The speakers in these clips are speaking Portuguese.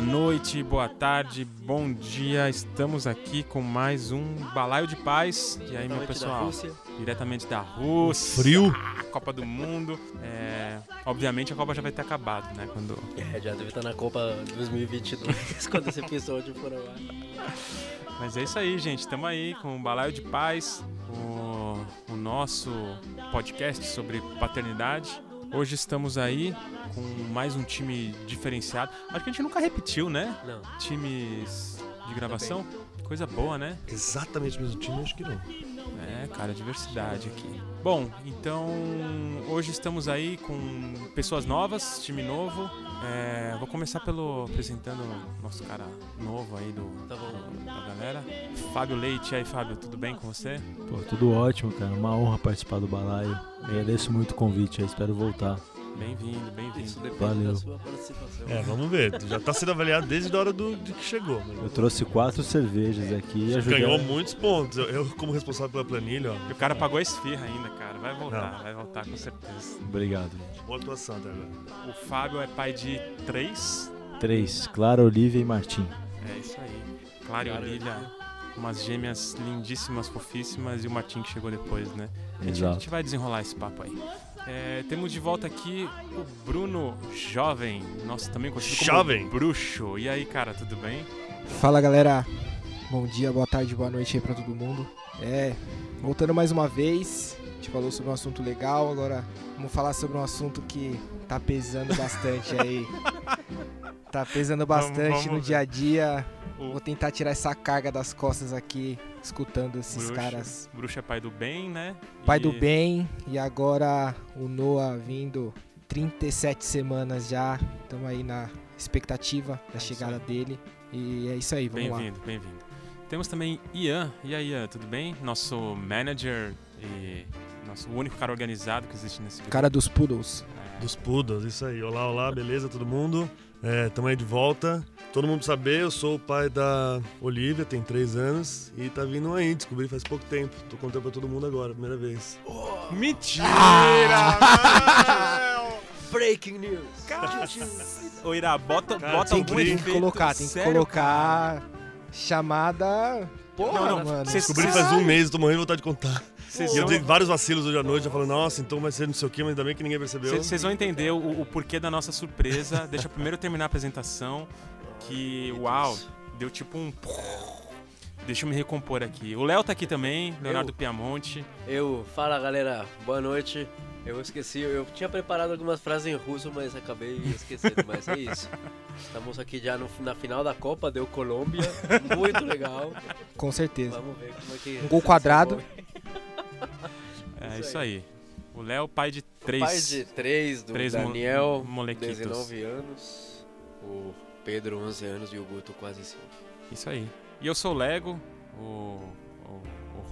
Boa noite, boa tarde, bom dia. Estamos aqui com mais um Balaio de Paz. E aí, meu da pessoal? Diretamente da Rússia. Frio. Copa do Mundo. É, obviamente a Copa já vai ter acabado, né? Quando... É, já deve estar na Copa 2022 quando esse episódio for ao ar. Mas é isso aí, gente. Estamos aí com o Balaio de Paz, o, o nosso podcast sobre paternidade. Hoje estamos aí com mais um time diferenciado. Acho que a gente nunca repetiu, né? Não. Times de gravação. Coisa boa, né? Exatamente o mesmo time, acho que não. É, cara, diversidade aqui. Bom, então hoje estamos aí com pessoas novas, time novo. É, vou começar pelo apresentando o nosso cara novo aí do, Tá bom. da galera. Fábio Leite, e aí Fábio, tudo bem com você? Pô, tudo ótimo, cara. Uma honra participar do balaio. Agradeço muito o convite aí, espero voltar. Bem-vindo, Isso bem-vindo. depende Valeu. da sua participação. É, vamos ver. Tu já tá sendo avaliado desde a hora do, de que chegou. né? Eu trouxe quatro cervejas aqui e ajudei. Ganhou muitos pontos. Eu, eu, como responsável pela planilha, ó. E o cara pagou a esfirra ainda, cara. Vai voltar, Não. vai voltar com certeza. Obrigado. Boa atuação até agora. O Fábio é pai de três. Três, Clara, Olivia e Martim. É isso aí. Clara e Olivia, umas gêmeas lindíssimas, fofíssimas, e o Martim que chegou depois, né? A gente, a gente vai desenrolar esse papo aí. É, temos de volta aqui o Bruno Jovem, nosso também conhecido como Jovem. Bruxo. E aí, cara, tudo bem? Fala galera, bom dia, boa tarde, boa noite aí pra todo mundo. É, voltando mais uma vez, a gente falou sobre um assunto legal, agora vamos falar sobre um assunto que tá pesando bastante aí. Tá pesando Vamos- bastante vamos no ver. dia a dia. O Vou tentar tirar essa carga das costas aqui, escutando esses Bruxo, caras. Bruxo é pai do bem, né? Pai E- do bem, e agora o Noah vindo 37 semanas já. Estamos aí na expectativa da isso chegada dele. E é isso aí, vamos lá. Bem-vindo, bem-vindo. Temos também Ian. E aí, Ian, tudo bem? Nosso manager e nosso o único cara organizado que existe nesse grupo. Cara dos Poodles. É, Dos Poodles, isso aí. Olá, olá, beleza, todo mundo? É, tamo aí de volta. Todo mundo saber, eu sou o pai da Olivia, tem três anos, e tá vindo aí, descobri faz pouco tempo. Tô contando pra todo mundo agora, primeira vez. Mentira! Breaking news! Ô, Ira, bota, Cara, bota Tem que, tem que colocar, tem que sério, colocar chamada. Porra, Não, não, mano. Descobri faz um mês, tô morrendo de vontade de contar. Vocês E eu dei vários vacilos hoje à noite, já falando, nossa, então vai ser não sei o que, mas ainda bem que ninguém percebeu. cês- cês vão entender o, o porquê da nossa surpresa. Deixa eu primeiro terminar a apresentação. Que, uau, deu tipo um... Deixa eu me recompor aqui. O Léo tá aqui também, Leonardo Piamonte. Eu, fala galera, boa noite. Eu esqueci, eu tinha preparado algumas frases em russo, mas acabei esquecendo, mas é isso. Estamos aqui já no- na final da Copa, deu Colômbia, muito legal. Com certeza. Vamos ver como é que... Um gol quadrado. É Isso isso aí. O Léo, pai de três. Pai de três, do três mo- Daniel, molequitos. 19 anos. O Pedro, 11 anos e o Guto, quase 5. Isso aí. E eu sou o Lego, o, o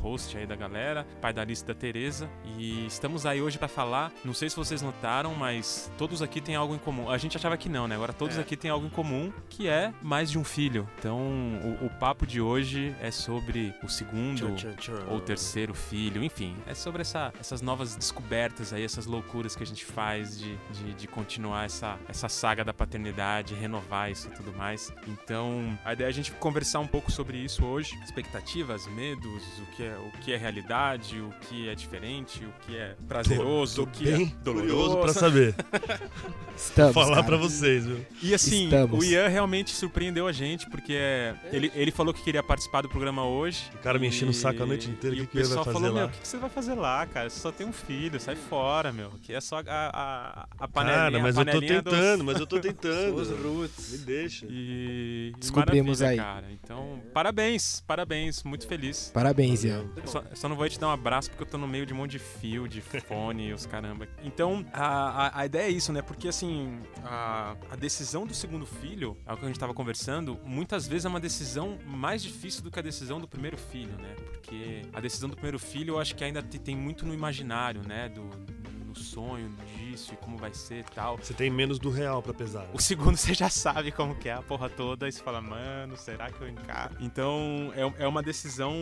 host aí da galera, pai da da Tereza. E estamos aí hoje pra falar. Não sei se vocês notaram, mas todos aqui têm algo em comum. A gente achava que não, né? Agora todos É. aqui têm algo em comum, que é mais de um filho. Então, o, o papo de hoje é sobre o segundo ou terceiro filho, enfim, é sobre essa- essas novas descobertas aí, essas loucuras que a gente faz de, de, de continuar essa, essa saga da paternidade, renovar isso e tudo mais. Então, a ideia é a gente conversar um pouco sobre isso hoje, expectativas, medos, o que é, o que é realidade, o que é diferente, o que é prazeroso, Tô o que bem é curioso doloroso. pra saber. Estamos. Vou falar pra vocês, viu? E assim, Estamos. o Ian realmente surpreendeu a gente, porque é, ele, ele falou que queria participar do programa hoje. O cara me enchendo o saco a noite inteira, E o o que que ele vai pessoal fazer falou, meu, lá? o que, que você vai fazer lá, cara? Você só tem um filho, sai fora, meu. Que é só a, a, a panelinha. Cara, mas a eu tô panelinha dos- tentando, mas eu tô tentando. Os roots. Me deixa. E, Descobrimos aí. cara. Então, parabéns, parabéns, muito feliz. Parabéns, Ian. Eu só, eu só não vou te dar um abraço porque eu tô no meio de um monte de fio, de fone e os caramba. Então, a, a, a ideia é isso, né? Porque, assim, a, a decisão do segundo filho, é o que a gente tava conversando, muitas vezes é uma decisão mais difícil do que a decisão do primeiro filho, né? Porque a decisão do primeiro filho eu acho que ainda te- tem muito no imaginário, né? Do, no sonho de difícil e como vai ser e tal. Você tem menos do real pra pesar. O segundo você já sabe como que é a porra toda e você fala, mano, será que eu encaro? Então é, é uma decisão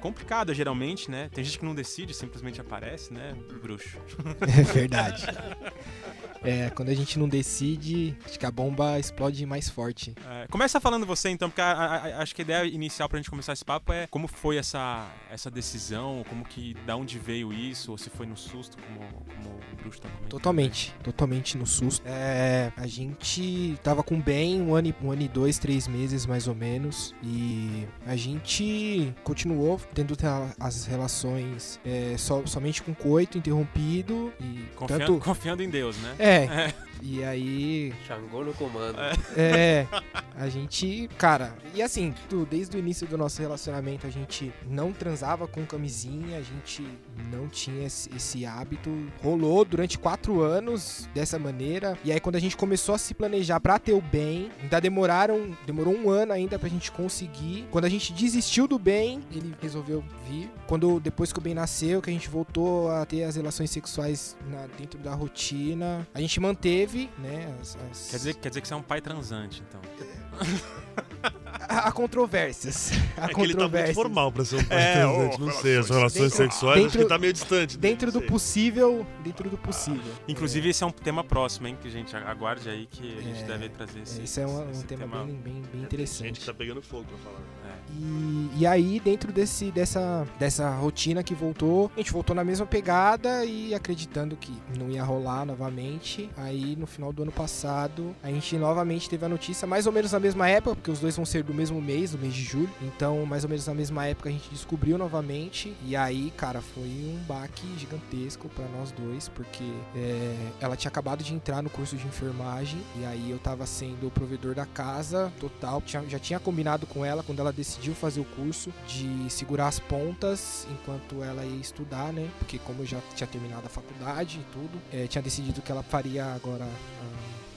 complicada geralmente, né? Tem gente que não decide, simplesmente aparece, né? Bruxo. É verdade. É, quando a gente não decide, acho que a bomba explode mais forte. É, começa falando você então, porque a, a, a, acho que a ideia inicial pra gente começar esse papo é como foi essa, essa decisão, como que, da onde veio isso, ou se foi no susto, como, como o Bruxo tá comentando. Totalmente, totalmente no susto. É, a gente tava com bem um ano, e, um ano e dois, três meses mais ou menos, e a gente continuou tendo as relações é, so, somente com coito interrompido e confiando, tanto... confiando em Deus, né? É, é. E aí. Xangô no comando. É. A gente. Cara, e assim, desde o início do nosso relacionamento, a gente não transava com camisinha, a gente não tinha esse, esse hábito. Rolou durante quatro anos dessa maneira. E aí, quando a gente começou a se planejar pra ter o bem, ainda demoraram. Demorou um ano ainda pra gente conseguir. Quando a gente desistiu do bem, ele resolveu vir. Quando depois que o bem nasceu, que a gente voltou a ter as relações sexuais na, dentro da rotina, a gente manteve, né? As, as... Quer, dizer, quer dizer que você é um pai transante, então. Há controvérsias. Há é que ele tá muito formal pra ser um pai É, transante, ô, não sei. As relações dentro- sexuais acho dentro- que tá meio distante. Dentro do possível, dentro do possível. Inclusive, esse é um tema próximo, hein? Que a gente aguarde aí que a gente É, deve trazer esse. Esse é um, um esse tema, bem, bem, bem gente interessante. que tá pegando fogo pra falar. É. E, e aí, dentro desse, dessa, dessa rotina que voltou, a gente voltou na mesma pegada e acreditando que não ia rolar novamente. Aí, no final do ano passado, a gente novamente teve a notícia, mais ou menos na mesma época, porque os dois vão ser do mesmo mês, do mês de julho. Então, mais ou menos na mesma época, a gente descobriu novamente. E aí, cara, foi um baque gigantesco pra nós dois, porque é, ela tinha acabado de entrar no curso de enfermagem. E aí, eu tava sendo o provedor da casa total. Tinha- já tinha combinado com ela quando ela decidiu fazer o curso de segurar as pontas enquanto ela ia estudar, né? Porque como eu já tinha terminado a faculdade e tudo, eh, tinha decidido que ela faria agora a,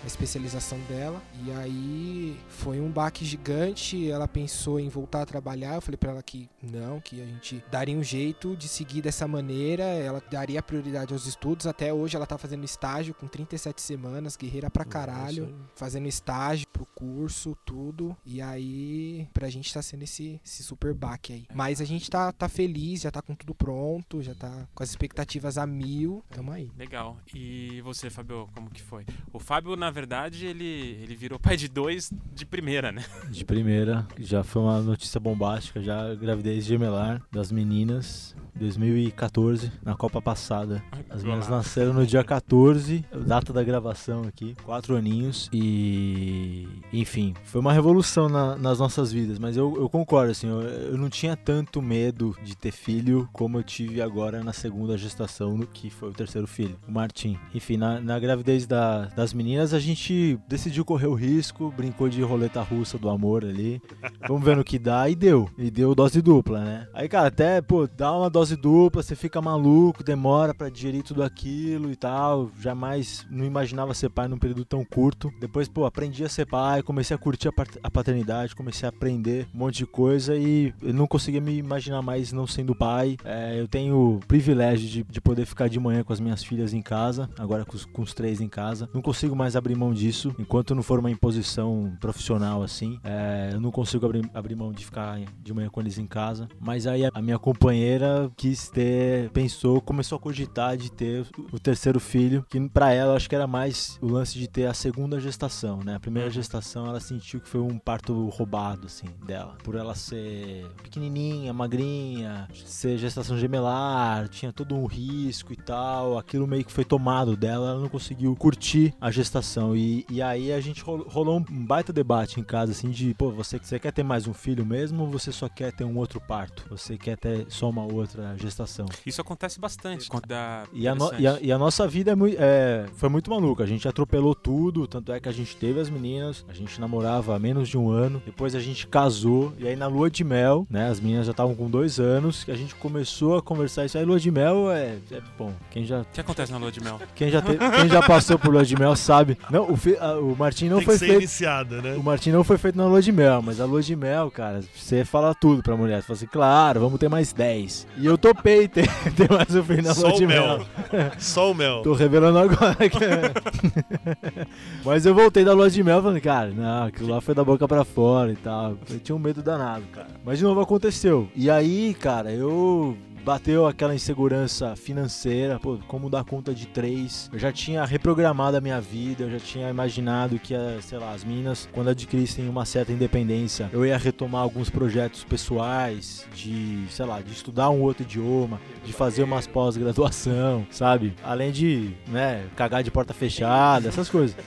a especialização dela. E aí foi um baque gigante. Ela pensou em voltar a trabalhar. Eu falei pra ela que não, que a gente daria um jeito de seguir dessa maneira. Ela daria prioridade aos estudos. Até hoje ela tá fazendo estágio com 37 semanas, guerreira pra caralho Nossa, fazendo estágio pro curso, tudo. E aí, pra gente tá sendo esse, esse super baque aí. Mas a gente tá, tá feliz, já tá com tudo pronto, já tá com as expectativas a mil. Tamo aí. Legal. E você, Fábio, como que foi? O Fábio, na verdade, ele, ele virou pai de dois de primeira, né? De primeira, já foi uma notícia bombástica, já gravidez gemelar das meninas, 2014, na Copa passada. As meninas nasceram no dia 14, data da gravação aqui, quatro aninhos e, enfim, foi uma revolução na- nas nossas vidas, mas eu, eu concordo, assim, eu, eu não tinha tanto medo de ter filho como eu tive agora na segunda gestação, no que foi o terceiro filho, o Martim. Enfim, na, na gravidez da- das meninas, a gente decidiu correr o risco, brincou de roleta russa do amor ali, vamos ver no que dá, e deu, e deu dose dupla, né? Aí, cara, até, pô, dá uma dose dupla, você fica maluco, demora pra digerir tudo aquilo e tal. Jamais não imaginava ser pai num período tão curto. Depois, pô, aprendi a ser pai, comecei a curtir a paternidade, comecei a aprender um monte de coisa e eu não conseguia me imaginar mais não sendo pai. É, eu tenho o privilégio de, de poder ficar de manhã com as minhas filhas em casa, agora com os, com os três em casa. Não consigo mais abrir mão disso, enquanto não for uma imposição profissional assim. É, eu não consigo abrir, abrir mão de ficar de manhã com eles em casa. Mas aí a, minha companheira quis ter, pensou, começou a cogitar de ter o, terceiro filho, que pra ela acho que era mais o lance de ter a segunda gestação, né? A primeira gestação ela sentiu que foi um parto roubado, assim, dela. Por ela ser pequenininha, magrinha, ser gestação gemelar, tinha todo um risco e tal. Aquilo meio que foi tomado dela, ela não conseguiu curtir a gestação. E, e aí a gente rolo- rolou um baita debate em casa, assim, de, pô, você, você quer ter mais um filho mesmo ou você só quer ter um outro parto? Você quer ter só uma outra gestação? Isso acontece bastante. dá E a, no- e a- e a nossa vida é mui- é, foi muito maluca. A gente atropelou tudo. Tanto é que a gente teve as meninas. A gente namorava há menos de um ano. Depois a gente casou. E aí na lua de mel, né? As meninas já estavam com dois anos. Que a gente começou a conversar isso aí. Lua de mel é, é bom. Quem já, O que acontece na lua de mel? quem, já te- quem já passou por lua de mel sabe. Não, o, a- o Martim não Tem foi feito. iniciada, né? O Martim não foi feito na lua de mel, mas a lua de mel, cara, você fala tudo pra mulher. Você fala assim, claro, vamos ter mais 10. E eu, topei ter, ter mais um filho na Só lua de mel. mel. Só o mel. Tô revelando agora. cara. Mas eu voltei da lua de mel falando, cara, não, aquilo lá foi da boca pra fora e tal. Eu tinha um medo danado, cara. Mas de novo aconteceu. E aí, cara, eu bateu aquela insegurança financeira, pô, como dar conta de três. Eu já tinha reprogramado a minha vida, eu já tinha imaginado que, eh, sei lá, as minas, quando adquirissem uma certa independência, eu ia retomar alguns projetos pessoais, de, sei lá, de estudar um outro idioma, de fazer umas pós-graduação, sabe? Além de, né, cagar de porta fechada, essas coisas.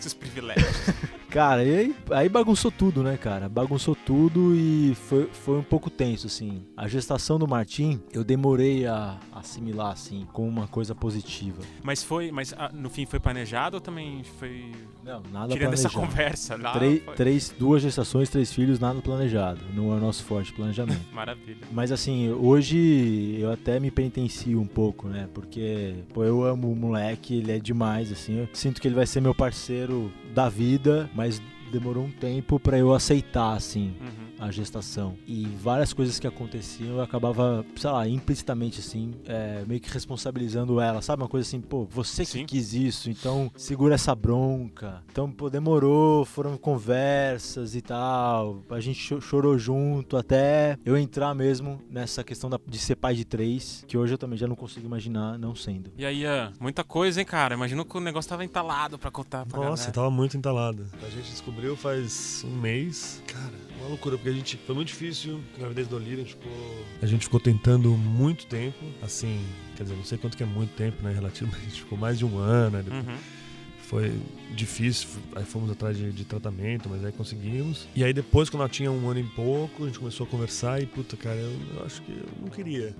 Esses privilégios. Cara, e aí, aí bagunçou tudo, né, cara? Bagunçou tudo e foi, foi um pouco tenso, assim. A gestação do Martim, eu demorei a assimilar, assim, como uma coisa positiva. Mas foi, mas ah, no fim foi planejado ou também foi Não, nada tirando essa planejado. conversa lá? Três, foi- três, duas gestações, três filhos, nada planejado. Não é o nosso forte planejamento. Maravilha. Mas assim, hoje eu até me penitencio um pouco, né? Porque, pô, eu amo o moleque, ele é demais, assim. Eu sinto que ele vai ser meu parceiro da vida, mas demorou um tempo pra eu aceitar, assim. Uhum. A gestação. E várias coisas que aconteciam eu acabava, sei lá, implicitamente assim, é, meio que responsabilizando ela, sabe? Uma coisa assim, pô, você que Sim. quis isso, então segura essa bronca. Então, pô, demorou, foram conversas e tal. A gente cho- chorou junto até eu entrar mesmo nessa questão da- de ser pai de três, que hoje eu também já não consigo imaginar não sendo. E aí, Ian, muita coisa, hein, cara? Imagino que o negócio tava entalado pra contar pra Nossa, galera. tava muito entalado. A gente descobriu faz um mês. Cara, uma loucura, porque a gente. Foi muito difícil. A gravidez do Olívia, a gente ficou. A gente ficou tentando muito tempo. Assim, quer dizer, não sei quanto que é muito tempo, né? Relativo, mas a gente ficou mais de um ano. né? Uhum. Foi difícil, aí fomos atrás de, de tratamento, mas aí conseguimos. E aí depois, quando ela tinha um ano e pouco, a gente começou a conversar e, puta, cara, eu, eu acho que eu não queria.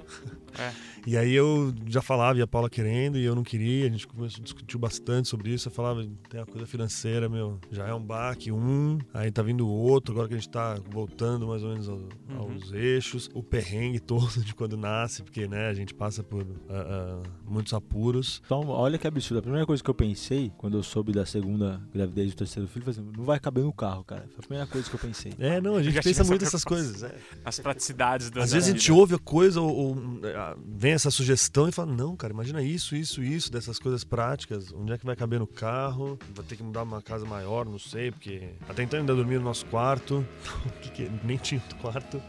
É. E aí eu já falava, e a Paula querendo, e eu não queria, a gente começou, discutiu bastante sobre isso. Eu falava, tem a coisa financeira, meu, já é um baque, um, aí tá vindo outro, agora que a gente tá voltando mais ou menos ao- aos eixos. O perrengue todo de quando nasce, porque, né, a gente passa por ah, ah, muitos apuros. Então, olha que absurdo. A primeira coisa que eu pensei quando eu soube da segunda gravidez do terceiro filho foi assim, não vai caber no carro, cara. Foi a primeira coisa que eu pensei. É, não, a gente pensa muito essa nessas coisas. é. As praticidades da Às vezes a gente ouve a coisa ou, ou, ah, vem essa sugestão e fala, não, cara, imagina isso, isso, isso, dessas coisas práticas. Onde é que vai caber no carro? Vai ter que mudar uma casa maior, não sei, porque até então ainda dormia no nosso quarto, que que- nem tinha outro quarto.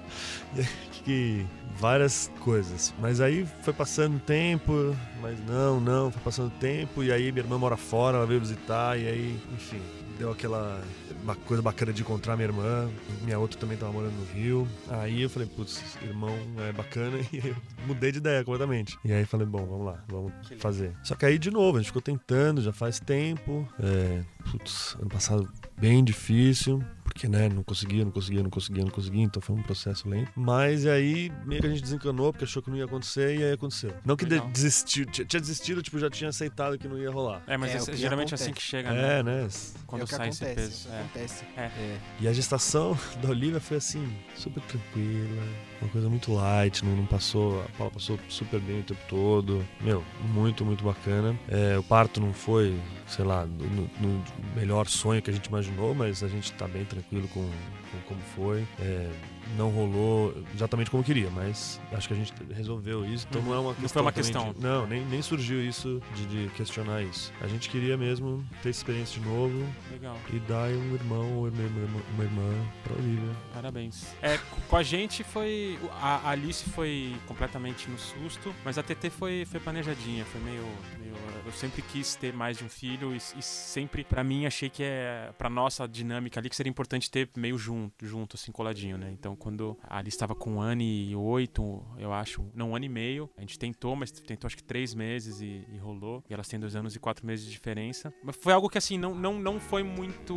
Que, que- várias coisas. Mas aí foi passando tempo, mas não, não, foi passando tempo, e aí minha irmã mora fora, ela veio visitar, e aí, enfim, deu aquela uma coisa bacana de encontrar minha irmã. Minha outra também tava morando no Rio. Aí eu falei, putz, irmão é bacana. E eu mudei de ideia completamente. E aí falei, bom, vamos lá, vamos fazer. Só que aí, de novo, a gente ficou tentando já faz tempo. É, putz, ano passado bem difícil. Porque, né, não conseguia, não conseguia, não conseguia, não conseguia. Então foi um processo lento. Mas aí meio que a gente desencanou, porque achou que não ia acontecer. E aí aconteceu. Não que Legal. desistiu, tinha desistido, tipo, já tinha aceitado que não ia rolar. É, mas É, é, geralmente é acontece. assim que chega, né? É, né? Quando é o que sai esse acontece, peso. isso É. acontece. É. E a gestação da Olivia foi assim, super tranquila, uma coisa muito light, não, não passou, a Paula passou super bem o tempo todo. Meu, muito, muito bacana. É, o parto não foi, sei lá, no, no melhor sonho que a gente imaginou, mas a gente tá bem tranquilo com, com como foi. É, não rolou exatamente como queria, mas acho que a gente resolveu isso, então não é uma Não questão. foi uma questão. de- não, nem, nem surgiu isso de, de questionar isso. A gente queria mesmo ter essa experiência de novo, Legal. e dar um irmão ou uma irmã, uma irmã pra Olivia. Parabéns. É, co- com a gente foi. A a Alice foi completamente no susto, mas a TT foi, foi planejadinha, foi meio, meio- Eu sempre quis ter mais de um filho e, e sempre, pra mim, achei que é. Pra nossa dinâmica ali, que seria importante ter meio junto, junto assim, coladinho, né? Então, quando a Alice estava com um ano e oito, eu acho, não um ano e meio, a gente tentou, mas tentou acho que três meses e, e rolou. E elas têm dois anos e quatro meses de diferença. Mas foi algo que, assim, não, não, não foi muito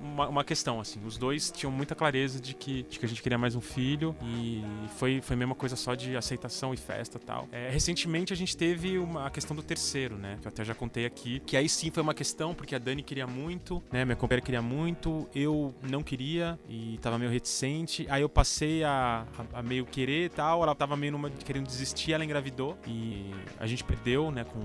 uma, uma questão, assim. Os dois tinham muita clareza de que, de que a gente queria mais um filho e foi, foi a mesma coisa só de aceitação e festa e tal. É, recentemente a gente teve uma, a questão do terceiro, né? Até já contei aqui. Que aí sim foi uma questão, porque a Dani queria muito, né? Minha companheira queria muito, eu não queria e tava meio reticente. Aí eu passei a, a, a meio querer e tal, ela tava meio numa, querendo desistir, ela engravidou e a gente perdeu, né, com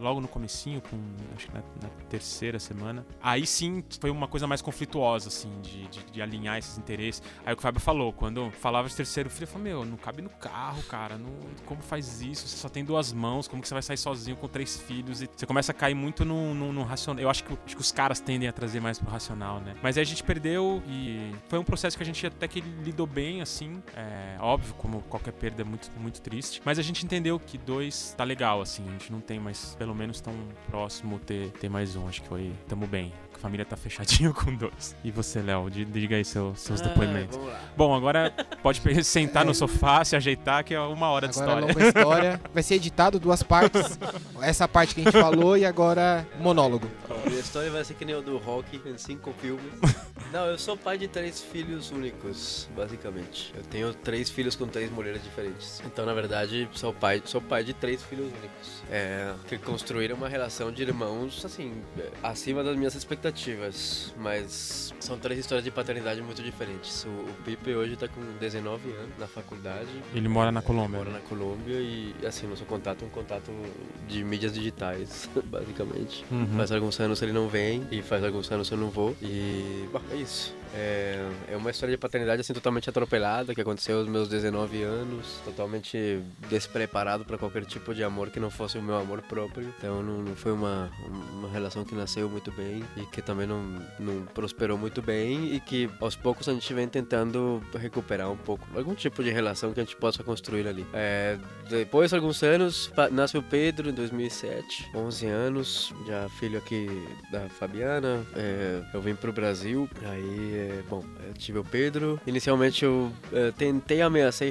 logo no comecinho, com acho que na, na terceira semana. Aí sim foi uma coisa mais conflituosa, assim, de, de, de, alinhar esses interesses. Aí o que o Fábio falou, quando falava de terceiro filho, eu falei, meu, não cabe no carro, cara, não, como faz isso? Você só tem duas mãos, como que você vai sair sozinho com três filhos? E você começa a cair muito no, no, no racional. Eu acho que, acho que os caras tendem a trazer mais pro racional, né? Mas aí a gente perdeu e foi um processo que a gente até que lidou bem, assim. É óbvio, como qualquer perda é muito, muito triste. Mas a gente entendeu que dois tá legal, assim. A gente não tem mais, pelo menos tão próximo ter, ter mais um. Acho que foi. Tamo bem família tá fechadinho com dois. E você, Léo, diga aí seu, seus ah, depoimentos. Bom, agora pode sentar no sofá, se ajeitar, que é uma hora de agora história. É história. Vai ser editado duas partes. Essa parte que a gente falou e agora monólogo. A minha história vai ser que nem o do Rock em cinco filmes. Não, eu sou pai de três filhos únicos, basicamente. Eu tenho três filhos com três mulheres diferentes. Então, na verdade, sou pai, sou pai de três filhos únicos. É, que construíram uma relação de irmãos, assim, acima das minhas expectativas mas são três histórias de paternidade muito diferentes. O, o Pipe hoje tá com 19 anos na faculdade. Ele mora na Colômbia. Ele mora na Colômbia e, assim, nosso contato é um contato de mídias digitais, basicamente. Uhum. Faz alguns anos ele não vem e faz alguns anos eu não vou. E, bom, é isso. É, é uma história de paternidade assim totalmente atropelada que aconteceu aos meus 19 anos, totalmente despreparado para qualquer tipo de amor que não fosse o meu amor próprio. Então não, não foi uma, uma relação que nasceu muito bem e que também não, não prosperou muito bem e que aos poucos a gente vem tentando recuperar um pouco algum tipo de relação que a gente possa construir ali. É, depois de alguns anos nasceu o Pedro em 2007, 11 anos, já filho aqui da Fabiana. É, eu vim pro Brasil, aí bom, eu tive o Pedro. Inicialmente eu é, tentei ameaçar,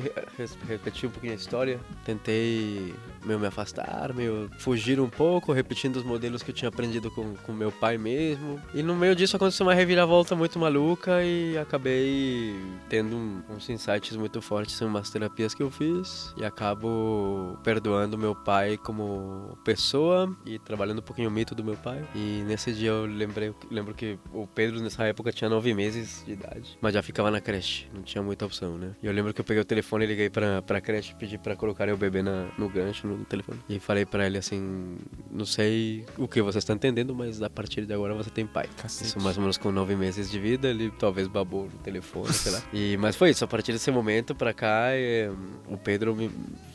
repetir um pouquinho a história. Tentei meio me afastar, meio fugir um pouco, repetindo os modelos que eu tinha aprendido com, com meu pai mesmo. E no meio disso aconteceu uma reviravolta muito maluca e acabei tendo uns insights muito fortes em umas terapias que eu fiz e acabo perdoando meu pai como pessoa e trabalhando um pouquinho o mito do meu pai. E nesse dia eu lembrei, lembro que o Pedro nessa época tinha nove meses de idade, mas já ficava na creche, não tinha muita opção, né? E eu lembro que eu peguei o telefone e liguei pra, pra creche, pedi pra colocarem o bebê na, no gancho, no telefone. E falei pra ele assim: Não sei o que você está entendendo, mas a partir de agora você tem pai. Cacete. Isso mais ou menos com nove meses de vida, ele talvez babou no telefone, sei lá. E, mas foi isso, a partir desse momento pra cá, é, o Pedro me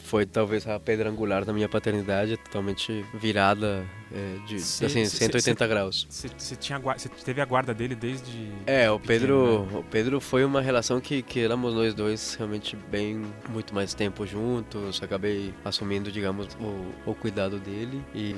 foi talvez a pedra angular da minha paternidade, totalmente virada é, de cê, assim, cê, 180 cê, graus. Você tinha você teve a guarda dele desde É, o Pedro, né? o Pedro foi uma relação que que éramos nós dois realmente bem muito mais tempo juntos, acabei assumindo, digamos, o, o cuidado dele e,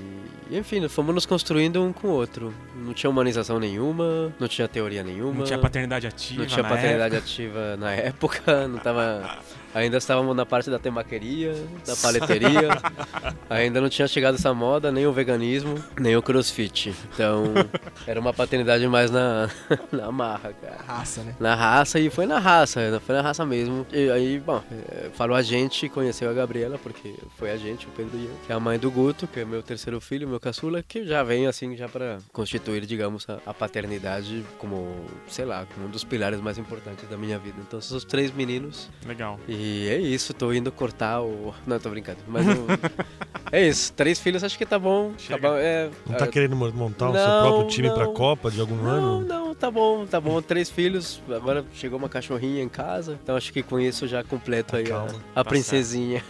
enfim, fomos nos construindo um com o outro. Não tinha humanização nenhuma, não tinha teoria nenhuma. Não tinha paternidade ativa. Não tinha paternidade época. ativa na época, não tava Ainda estávamos na parte da temaqueria, da paleteria. Ainda não tinha chegado essa moda, nem o veganismo, nem o crossfit. Então, era uma paternidade mais na, na marra, cara. Raça, né? Na raça, e foi na raça, foi na raça mesmo. E aí, bom, é, falou a gente, conheceu a Gabriela, porque foi a gente, o Pedro e eu, que é a mãe do Guto, que é meu terceiro filho, meu caçula, que já vem, assim, já para constituir, digamos, a, a paternidade como, sei lá, como um dos pilares mais importantes da minha vida. Então, são os três meninos. Legal. E e é isso, tô indo cortar o. Não, tô brincando. Mas eu... é isso, três filhos acho que tá bom. Tá bom é... Não tá querendo montar o seu próprio time não, pra Copa de algum não, ano? Não, não, tá bom, tá bom. Três filhos, agora chegou uma cachorrinha em casa. Então acho que com isso já completo aí a, a tá princesinha.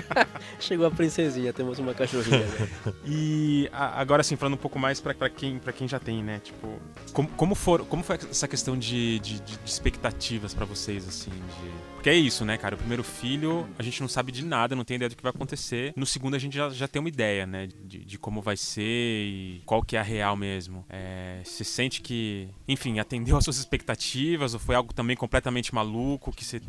chegou a princesinha, temos uma cachorrinha. Né? e agora assim, falando um pouco mais pra, pra, quem, pra quem já tem, né? Tipo, como, como, for, como foi essa questão de, de, de expectativas pra vocês, assim? De porque é isso, né, cara? O primeiro filho, a gente não sabe de nada, não tem ideia do que vai acontecer. No segundo, a gente já, já tem uma ideia, né? De, de como vai ser e qual que é a real mesmo. É, você sente que, enfim, atendeu às suas expectativas ou foi algo também completamente maluco que você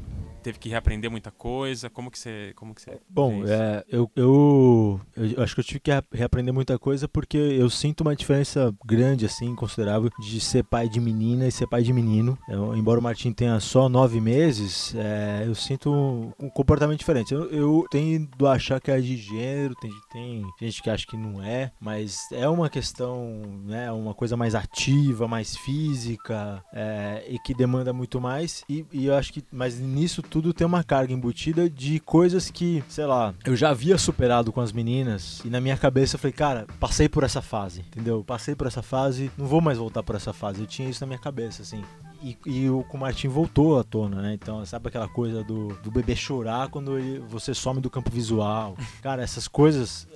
teve que reaprender muita coisa? Como que você. Como que você Bom, é, eu, eu, eu acho que eu tive que reaprender muita coisa porque eu sinto uma diferença grande, assim, considerável, de ser pai de menina e ser pai de menino. Eu, embora o Martim tenha só nove meses, é, eu sinto um, um comportamento diferente. Eu, eu tendo a achar que é de gênero, tem, tem gente que acha que não é, mas é uma questão, né, uma coisa mais ativa, mais física é, e que demanda muito mais. E, e eu acho que, mas nisso tudo tem uma carga embutida de coisas que, sei lá, eu já havia superado com as meninas e na minha cabeça eu falei, cara, passei por essa fase, entendeu? Passei por essa fase, não vou mais voltar por essa fase. Eu tinha isso na minha cabeça, assim e, e o com o Martin voltou à tona, né? Então, sabe aquela coisa do, do bebê chorar quando ele, você some do campo visual? Cara, essas coisas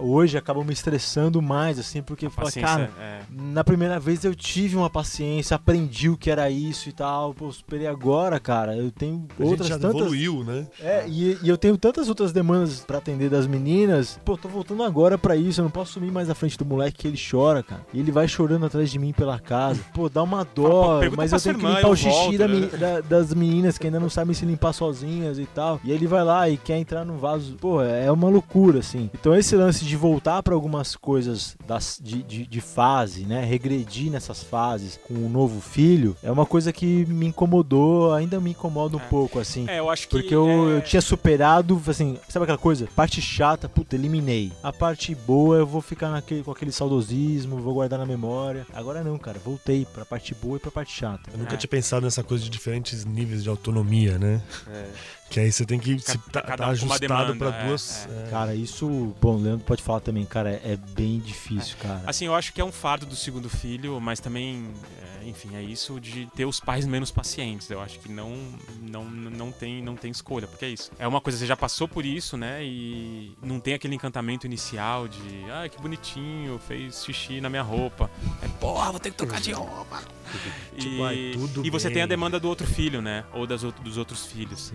hoje acabam me estressando mais, assim, porque, fala, cara, é... na primeira vez eu tive uma paciência, aprendi o que era isso e tal, pô, superei agora, cara. Eu tenho a outras já tantas. evoluiu, né? É, e, e eu tenho tantas outras demandas para atender das meninas. Pô, tô voltando agora para isso, eu não posso sumir mais na frente do moleque que ele chora, cara. E ele vai chorando atrás de mim pela casa. Pô, dá uma dó, mas eu tenho que limpar o xixi volto, da, né? da, das meninas que ainda não sabem se limpar sozinhas e tal. E ele vai lá e quer entrar no vaso. Pô, é uma loucura, assim. Então esse lance de voltar para algumas coisas das, de, de, de, fase, né? Regredir nessas fases com um novo filho é uma coisa que me incomodou, ainda me incomoda um é. pouco, assim. É, eu acho que. Porque eu, é... eu tinha superado, assim, sabe aquela coisa? Parte chata, puta, eliminei. A parte boa eu vou ficar naquele, com aquele saudosismo, vou guardar na memória. Agora não, cara, voltei pra parte boa e pra parte chata. Eu nunca tinha pensado nessa coisa de diferentes níveis de autonomia, né? É. Que aí você tem que estar tá, tá ajustado para é, duas. É, é. Cara, isso. Bom, o Leandro pode falar também, cara, é bem difícil, cara. Assim, eu acho que é um fardo do segundo filho, mas também enfim, é isso de ter os pais menos pacientes. Eu acho que não, não, não, tem, não tem escolha, porque é isso. É uma coisa, você já passou por isso, né? E não tem aquele encantamento inicial de, ah, que bonitinho, fez xixi na minha roupa. É, porra, vou ter que trocar de roupa. e, tipo, ai, e você tem a demanda do outro filho, né? Ou das, dos outros filhos.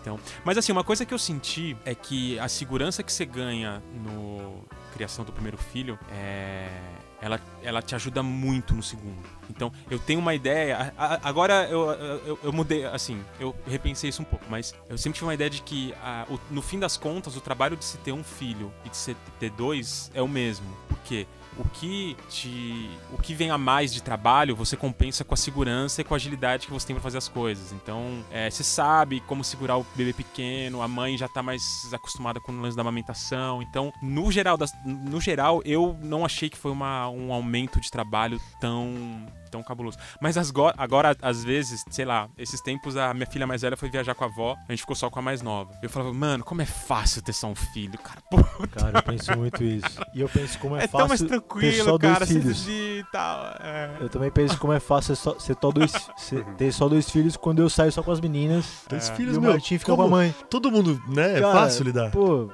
Então, mas assim, uma coisa que eu senti é que a segurança que você ganha no criação do primeiro filho é ela, ela te ajuda muito no segundo. Então, eu tenho uma ideia. agora eu, eu, eu, mudei, assim, eu repensei isso um pouco, mas eu sempre tive uma ideia de que, a, o, no fim das contas, o trabalho de se ter um filho e de se ter dois é o mesmo. Por quê? O que te o que vem a mais de trabalho você compensa com a segurança e com a agilidade que você tem para fazer as coisas. Então é, você sabe como segurar o bebê pequeno a mãe já tá mais acostumada com o lance da amamentação. Então no geral no geral eu não achei que foi uma, um aumento de trabalho tão tão cabuloso. Mas as agora, às vezes, sei lá, esses tempos a minha filha mais velha foi viajar com a avó, a gente ficou só com a mais nova. Eu falava, mano, como é fácil ter só um filho, cara. Puta. Cara, eu penso muito isso. E eu penso como é, é fácil tão mais tranquilo, ter só cara, dois filhos. E tal, é. Eu também penso como é fácil só, ser só dois, ser, ter só dois filhos quando eu saio só com as meninas. Dois é. filhos, e o meu, Martim fica com a mãe. Todo mundo, né? É cara, é fácil lidar. Pô,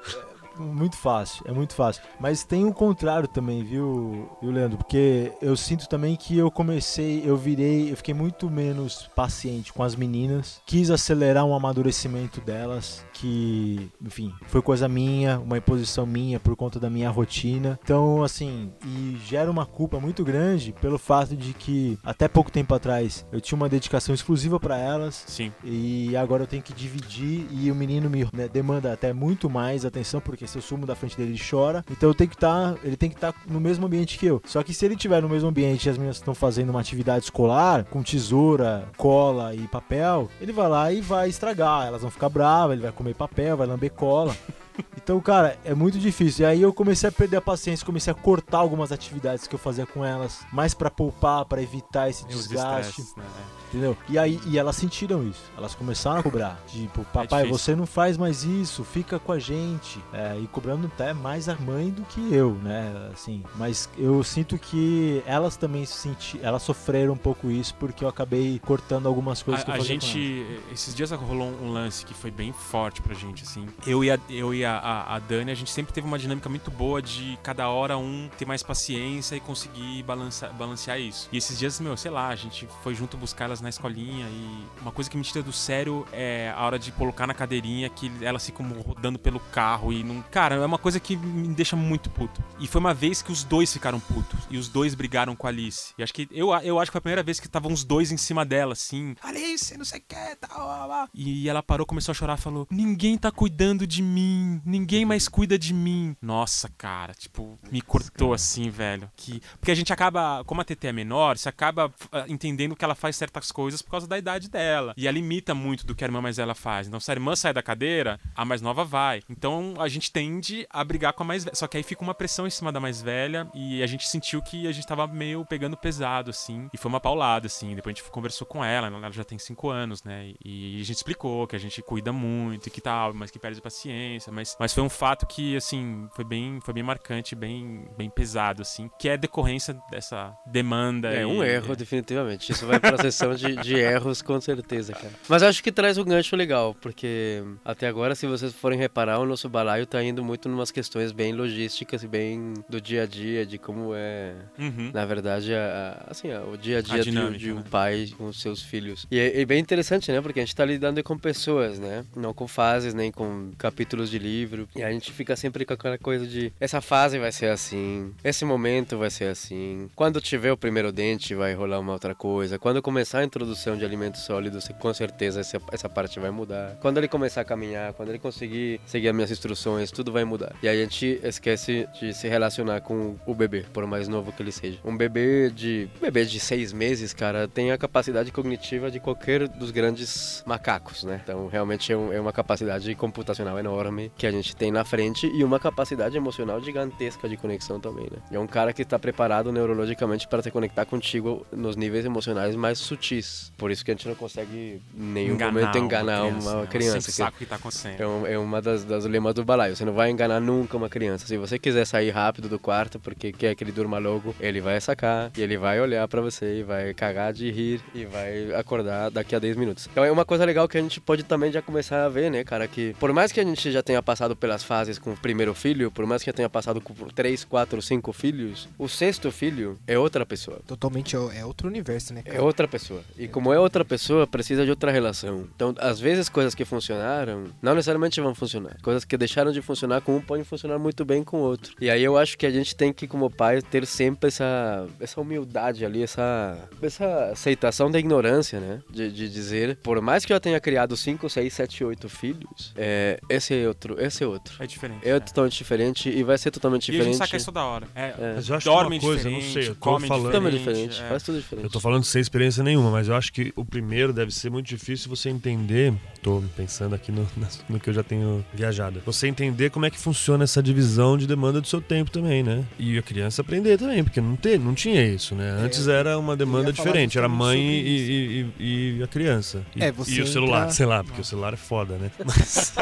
muito fácil, é muito fácil. Mas tem o contrário também, viu, viu, Leandro? Porque eu sinto também que eu comecei, eu virei, eu fiquei muito menos paciente com as meninas, quis acelerar um amadurecimento delas, que, enfim, foi coisa minha, uma imposição minha por conta da minha rotina. Então, assim, e gera uma culpa muito grande pelo fato de que até pouco tempo atrás eu tinha uma dedicação exclusiva para elas. Sim. E agora eu tenho que dividir e o menino me né, demanda até muito mais atenção porque se eu sumo da frente dele ele chora. Então eu tenho que estar, tá, ele tem que estar tá no mesmo ambiente que eu. Só que se ele estiver no mesmo ambiente e as meninas estão fazendo uma atividade escolar com tesoura, cola e papel, ele vai lá e vai estragar. Elas vão ficar bravas, ele vai comer papel, vai lamber cola. Então, cara, é muito difícil. E aí eu comecei a perder a paciência, comecei a cortar algumas atividades que eu fazia com elas, mais para poupar, para evitar esse desgaste. Né? Entendeu? E aí e elas sentiram isso. Elas começaram a cobrar. Tipo, papai, é você não faz mais isso, fica com a gente. É, e cobrando até mais a mãe do que eu, né? Assim, mas eu sinto que elas também senti, elas sofreram um pouco isso porque eu acabei cortando algumas coisas a, que eu fazia A gente, esses dias rolou um lance que foi bem forte pra gente, assim. Eu e a, eu e a a, a Dani, a gente sempre teve uma dinâmica muito boa de cada hora um ter mais paciência e conseguir balancear isso. E esses dias, meu, sei lá, a gente foi junto buscar elas na escolinha e uma coisa que me tira do sério é a hora de colocar na cadeirinha que elas ficam rodando pelo carro e não. Cara, é uma coisa que me deixa muito puto. E foi uma vez que os dois ficaram putos e os dois brigaram com a Alice. E acho que eu, eu acho que foi a primeira vez que estavam os dois em cima dela, assim. Alice, não sei o que, tal. E ela parou, começou a chorar, falou: Ninguém tá cuidando de mim, ninguém mais cuida de mim. Nossa, cara, tipo, me cortou assim, velho. Que... Porque a gente acaba, como a TT é menor, você acaba ah, entendendo que ela faz certas coisas por causa da idade dela. E ela imita muito do que a irmã mais velha faz. Então, se a irmã sai da cadeira, a mais nova vai. Então, a gente tende a brigar com a mais velha. Só que aí fica uma pressão em cima da mais velha e a gente sentiu que a gente tava meio pegando pesado, assim. E foi uma paulada, assim. Depois a gente conversou com ela, ela já tem cinco anos, né? E a gente explicou que a gente cuida muito e que tal, mas que perde paciência. Mas, mas foi um fato que, assim, foi bem, foi bem marcante, bem, bem pesado, assim. Que é decorrência dessa demanda. É e... um erro, definitivamente. Isso vai pra sessão de, de erros, com certeza, cara. Mas acho que traz um gancho legal, porque até agora, se vocês forem reparar, o nosso balaio tá indo muito numas questões bem logísticas e bem do dia a dia, de como é, Uhum. na verdade, a, a- assim, a- o dia a dia de, dinâmica, de um né? pai com seus filhos. E é, é bem interessante, né? Porque a gente tá lidando com pessoas, né? Não com fases, nem com capítulos de livro. E a gente fica sempre com aquela coisa de essa fase vai ser assim, esse momento vai ser assim. Quando tiver o primeiro dente, vai rolar uma outra coisa. Quando começar a introdução de alimentos sólidos, com certeza essa, essa parte vai mudar. Quando ele começar a caminhar, quando ele conseguir seguir as minhas instruções, tudo vai mudar. E a gente esquece de se relacionar com o bebê, por mais novo que ele seja. Um bebê de um bebê de seis meses, cara, tem a capacidade cognitiva de qualquer dos grandes macacos, né? Então realmente é, um- é uma capacidade computacional enorme que a gente tem na frente e uma capacidade emocional gigantesca de conexão também, né? É um cara que está preparado neurologicamente para se conectar contigo nos níveis emocionais mais sutis. Por isso que a gente não consegue em nenhum momento enganar uma né? Criança. sempre que- sabe o que tá acontecendo. é, um- é uma das, das lemas do balaio. Você não vai enganar nunca uma criança. Se você quiser sair rápido do quarto porque quer que ele durma logo, ele vai sacar e ele vai olhar pra você e vai cagar de rir e vai acordar daqui a 10 minutos. Então é uma coisa legal que a gente pode também já começar a ver, né, cara? Que por mais que a gente já tenha passado pelas fases com o primeiro filho, por mais que já tenha passado por 3, 4, 5 filhos, o sexto filho é outra pessoa. Totalmente é é outro universo, né? É cara? outra pessoa. E como é outra pessoa, precisa de outra relação. Então, às vezes, coisas que funcionaram não necessariamente vão funcionar. Coisas que deixaram de funcionar com um podem funcionar muito bem com o outro. E aí eu acho que a gente tem que, como pai, ter sempre essa, essa humildade ali, essa, essa aceitação da ignorância, né? De, de dizer, por mais que eu tenha criado 5, 6, 7, 8 filhos, é, esse é outro, esse é outro. É diferente. É totalmente diferente e vai ser totalmente E a diferente. gente saca isso da hora. É, É. Mas eu acho dormem que uma coisa, eu não diferente, sei, eu tô falando- Também diferente, é. faz tudo diferente. Eu tô falando sem experiência nenhuma, mas eu acho que o primeiro deve ser muito difícil você entender. Tô pensando aqui no, no que eu já tenho viajado. Você entender como é que funciona essa divisão de demanda do seu tempo também, né? E a criança aprender também, porque não, te, não tinha isso, né? Antes era uma demanda diferente, era mãe e, e- e a criança. E, É, você e o celular, entra- sei lá, porque o celular é foda, né? Mas,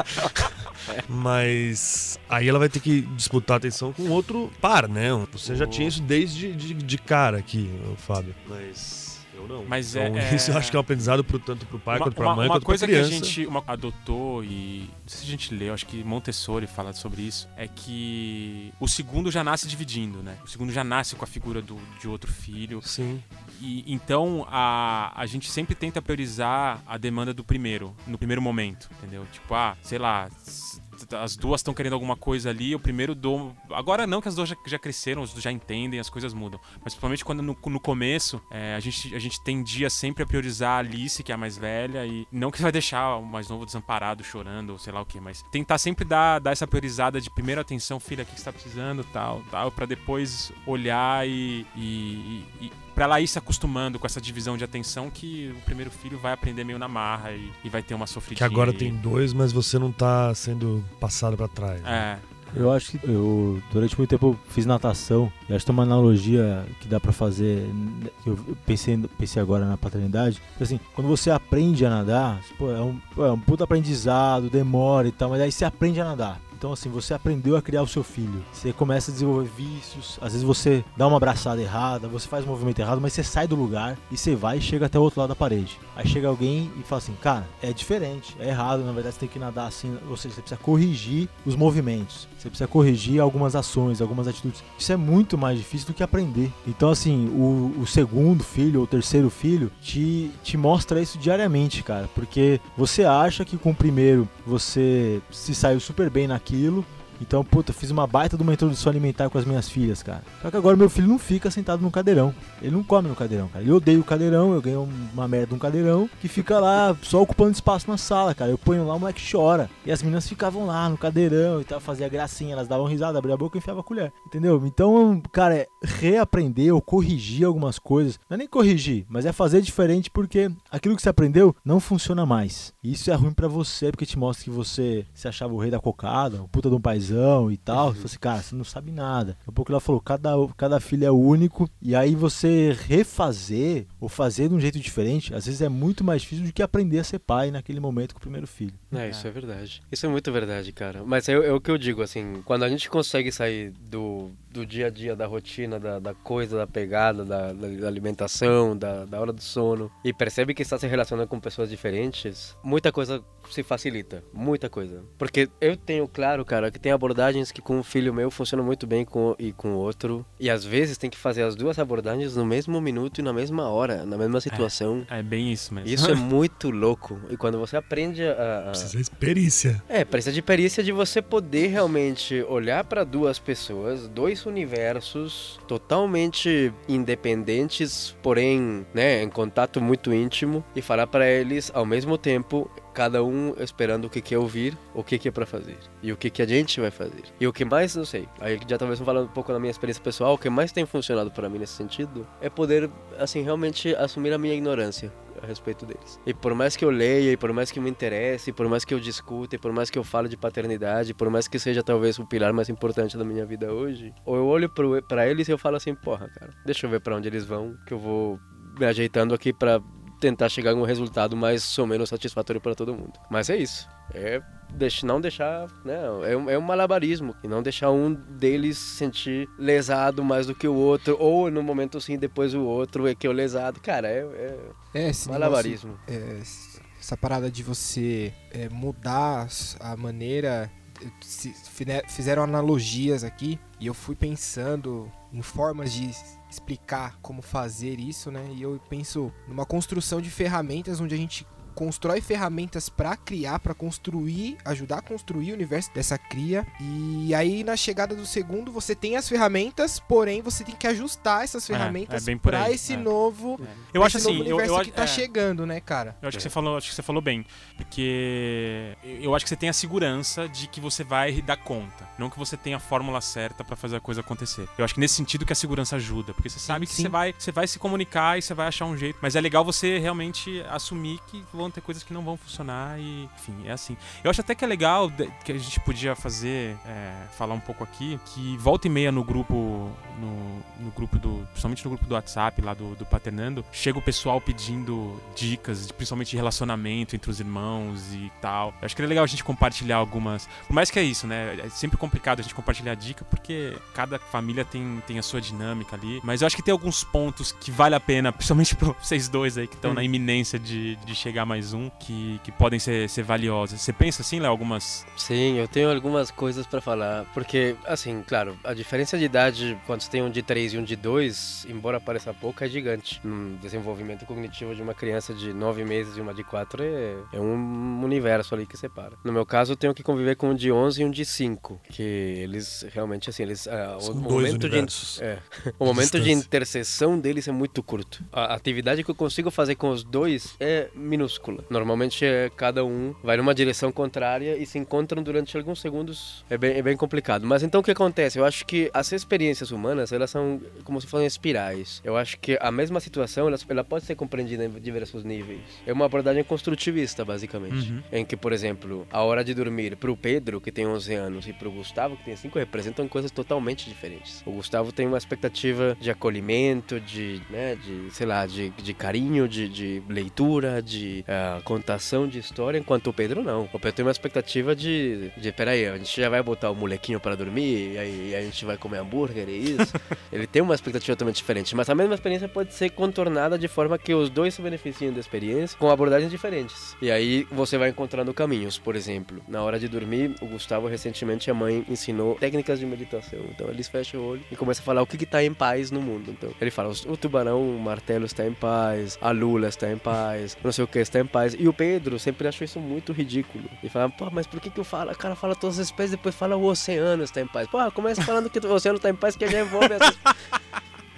mas aí ela vai ter que disputar atenção com outro par, né? Você já tinha isso desde de, de cara aqui, Fábio. Mas eu não. Mas então, é- isso eu acho que é um aprendizado pro, tanto pro pai uma, quanto pra uma- mãe uma quanto coisa pra criança. que a gente uma- adotou e não sei se a gente leu, acho que Montessori fala sobre isso, é que o segundo já nasce dividindo, né? O segundo já nasce com a figura do, de outro filho. Sim. E então a, a gente sempre tenta priorizar a demanda do primeiro, no primeiro momento, entendeu? Tipo, ah, sei lá, as duas estão querendo alguma coisa ali, o primeiro dou. Agora não, que as duas já, já cresceram, as duas já entendem, as coisas mudam. Mas principalmente quando no, no começo, é, a, gente, a gente tendia sempre a priorizar a Alice, que é a mais velha, e não que vai deixar o mais novo desamparado, chorando, ou sei lá o que, mas tentar sempre dar, dar essa priorizada de primeira atenção, filha, o que você tá precisando, tal, tal, pra depois olhar e, e, e, e pra ela ir se acostumando com essa divisão de atenção que o primeiro filho vai aprender meio na marra e, e vai ter uma Que sofridinha. agora e- tem dois, mas você não tá sendo passado pra trás. né? É. Eu acho que eu, durante muito tempo, eu fiz natação. E acho que tem uma analogia que dá pra fazer. que Eu pensei, pensei agora na paternidade. que, Assim, quando você aprende a nadar, pô, é, um, pô, é um puta aprendizado, demora e tal, mas aí você aprende a nadar. Então, assim, você aprendeu a criar o seu filho. Você começa a desenvolver vícios. Às vezes você dá uma abraçada errada, você faz um movimento errado, mas você sai do lugar e você vai e chega até o outro lado da parede. Aí chega alguém e fala assim, cara, é diferente, é errado, na verdade você tem que nadar assim, ou seja, você precisa corrigir os movimentos, você precisa corrigir algumas ações, algumas atitudes. Isso é muito mais difícil do que aprender. Então, assim, o, o segundo filho ou terceiro filho te, te mostra isso diariamente, cara, porque você acha que com o primeiro você se saiu super bem naquilo, aquilo então, puta, fiz uma baita de uma introdução alimentar com as minhas filhas, cara. Só que agora meu filho não fica sentado no cadeirão. Ele não come no cadeirão, cara. Ele odeia o cadeirão, eu ganhei uma merda de um cadeirão que fica lá só ocupando espaço na sala, cara. Eu ponho lá, o moleque chora. E as meninas ficavam lá no cadeirão e tal, fazia gracinha, elas davam risada, abria a boca e enfiava a colher. Entendeu? Então, cara, é reaprender ou corrigir algumas coisas. Não é nem corrigir, mas é fazer diferente porque aquilo que você aprendeu não funciona mais. E isso é ruim para você, porque te mostra que você se achava o rei da cocada, o puta de um paizão e tal. Uhum. Você assim, cara, você não sabe nada. Daqui a pouco ela falou, cada, cada filho é único. E aí você refazer ou fazer de um jeito diferente, às vezes é muito mais difícil do que aprender a ser pai naquele momento com o primeiro filho. É, isso é verdade. Isso é muito verdade, cara. Mas é, é o que eu digo, assim, quando a gente consegue sair do, do dia a dia, da rotina, da, da coisa, da pegada, da, da alimentação, da, da hora do sono, e percebe que está se relacionando com pessoas diferentes, muita coisa se facilita. Muita coisa. Porque eu tenho claro, cara, que tem abordagens que com um filho meu funcionam muito bem com, e com outro. E às vezes tem que fazer as duas abordagens no mesmo minuto e na mesma hora, na mesma situação. É, é bem isso mesmo. Isso é muito louco. E quando você aprende a. a... Precisa de perícia. É, precisa de perícia de você poder realmente olhar para duas pessoas, dois universos totalmente independentes, porém, né, em contato muito íntimo e falar para eles ao mesmo tempo cada um esperando o que quer ouvir, o que quer para fazer e o que que a gente vai fazer. E o que mais, não sei, aí já talvez falando um pouco da minha experiência pessoal, o que mais tem funcionado para mim nesse sentido é poder, assim, realmente assumir a minha ignorância a respeito deles. E por mais que eu leia, e por mais que me interesse, e por mais que eu discute, e por mais que eu fale de paternidade, por mais que seja talvez o pilar mais importante da minha vida hoje, ou eu olho para eles e eu falo assim, porra, cara, deixa eu ver para onde eles vão, que eu vou me ajeitando aqui para tentar chegar a um resultado mais ou menos satisfatório para todo mundo. Mas é isso. É não deixar, né? É um, é um malabarismo. E não deixar um deles sentir lesado mais do que o outro. Ou no momento sim, depois o outro é que é o lesado. Cara, é, é, é malabarismo. Negócio, é, essa parada de você é, mudar a maneira. Fizeram analogias aqui e eu fui pensando em formas de explicar como fazer isso, né? E eu penso numa construção de ferramentas onde a gente constrói ferramentas para criar, para construir, ajudar a construir o universo dessa cria. E aí na chegada do segundo você tem as ferramentas, porém você tem que ajustar essas ferramentas é, é para esse é. novo, é. eu acho assim, eu, eu, que tá é. chegando, né, cara? Eu acho que você falou, acho que você falou bem, porque eu acho que você tem a segurança de que você vai dar conta, não que você tenha a fórmula certa para fazer a coisa acontecer. Eu acho que nesse sentido que a segurança ajuda, porque você sabe sim, que sim. você vai, você vai se comunicar e você vai achar um jeito, mas é legal você realmente assumir que vão vão ter coisas que não vão funcionar e, enfim, é assim. Eu acho até que é legal que a gente podia fazer, é, falar um pouco aqui, que volta e meia no grupo, no, no grupo do, principalmente no grupo do WhatsApp lá do, do Paternando, chega o pessoal pedindo dicas, principalmente de relacionamento entre os irmãos e tal. Eu acho que é legal a gente compartilhar algumas, por mais que é isso, né? É sempre complicado a gente compartilhar dica porque cada família tem, tem a sua dinâmica ali, mas eu acho que tem alguns pontos que vale a pena, principalmente pra vocês dois aí que estão hum. na iminência de, de chegar mais um que, que podem ser, ser valiosas. Você pensa assim, Léo, algumas? Sim, eu tenho algumas coisas para falar. Porque, assim, claro, a diferença de idade quando você tem um de 3 e um de 2, embora pareça pouco, é gigante. Um desenvolvimento cognitivo de uma criança de 9 meses e uma de 4 é, é um universo ali que separa. No meu caso, eu tenho que conviver com um de 11 e um de 5, que eles realmente, assim, eles... Uh, o, momento de, é, o momento de interseção deles é muito curto. A atividade que eu consigo fazer com os dois é minúscula minúscula. Normalmente é, cada um vai numa direção contrária e se encontram durante alguns segundos. É bem, é bem complicado. Mas então o que acontece? Eu acho que as experiências humanas elas são como se fossem espirais. Eu acho que a mesma situação, ela, ela pode ser compreendida em diversos níveis. É uma abordagem construtivista, basicamente. Uhum. Em que, por exemplo, a hora de dormir pro Pedro, que tem 11 anos, e pro Gustavo, que tem 5, representam coisas totalmente diferentes. O Gustavo tem uma expectativa de acolhimento, de, né, de sei lá, de, de carinho, de, de leitura, de ah, contação de história, enquanto o Pedro não. O Pedro tem uma expectativa de, de peraí, a gente já vai botar o molequinho para dormir, e aí a gente vai comer hambúrguer e isso. Ele tem uma expectativa totalmente diferente, mas a mesma experiência pode ser contornada de forma que os dois se beneficiem da experiência com abordagens diferentes. E aí você vai encontrando caminhos, por exemplo, na hora de dormir, o Gustavo recentemente a mãe ensinou técnicas de meditação. Então eles fecham o olho e começam a falar o que está em paz no mundo. Então ele fala: o tubarão, o martelo está em paz, a lula está em paz, não sei o que está em paz. E o Pedro sempre achou isso muito ridículo. E fala: pô, mas por que que eu falo? O cara fala todas as espécies, depois fala o oceano está em paz. Pô, começa falando que o oceano está em paz, que já envolve essas.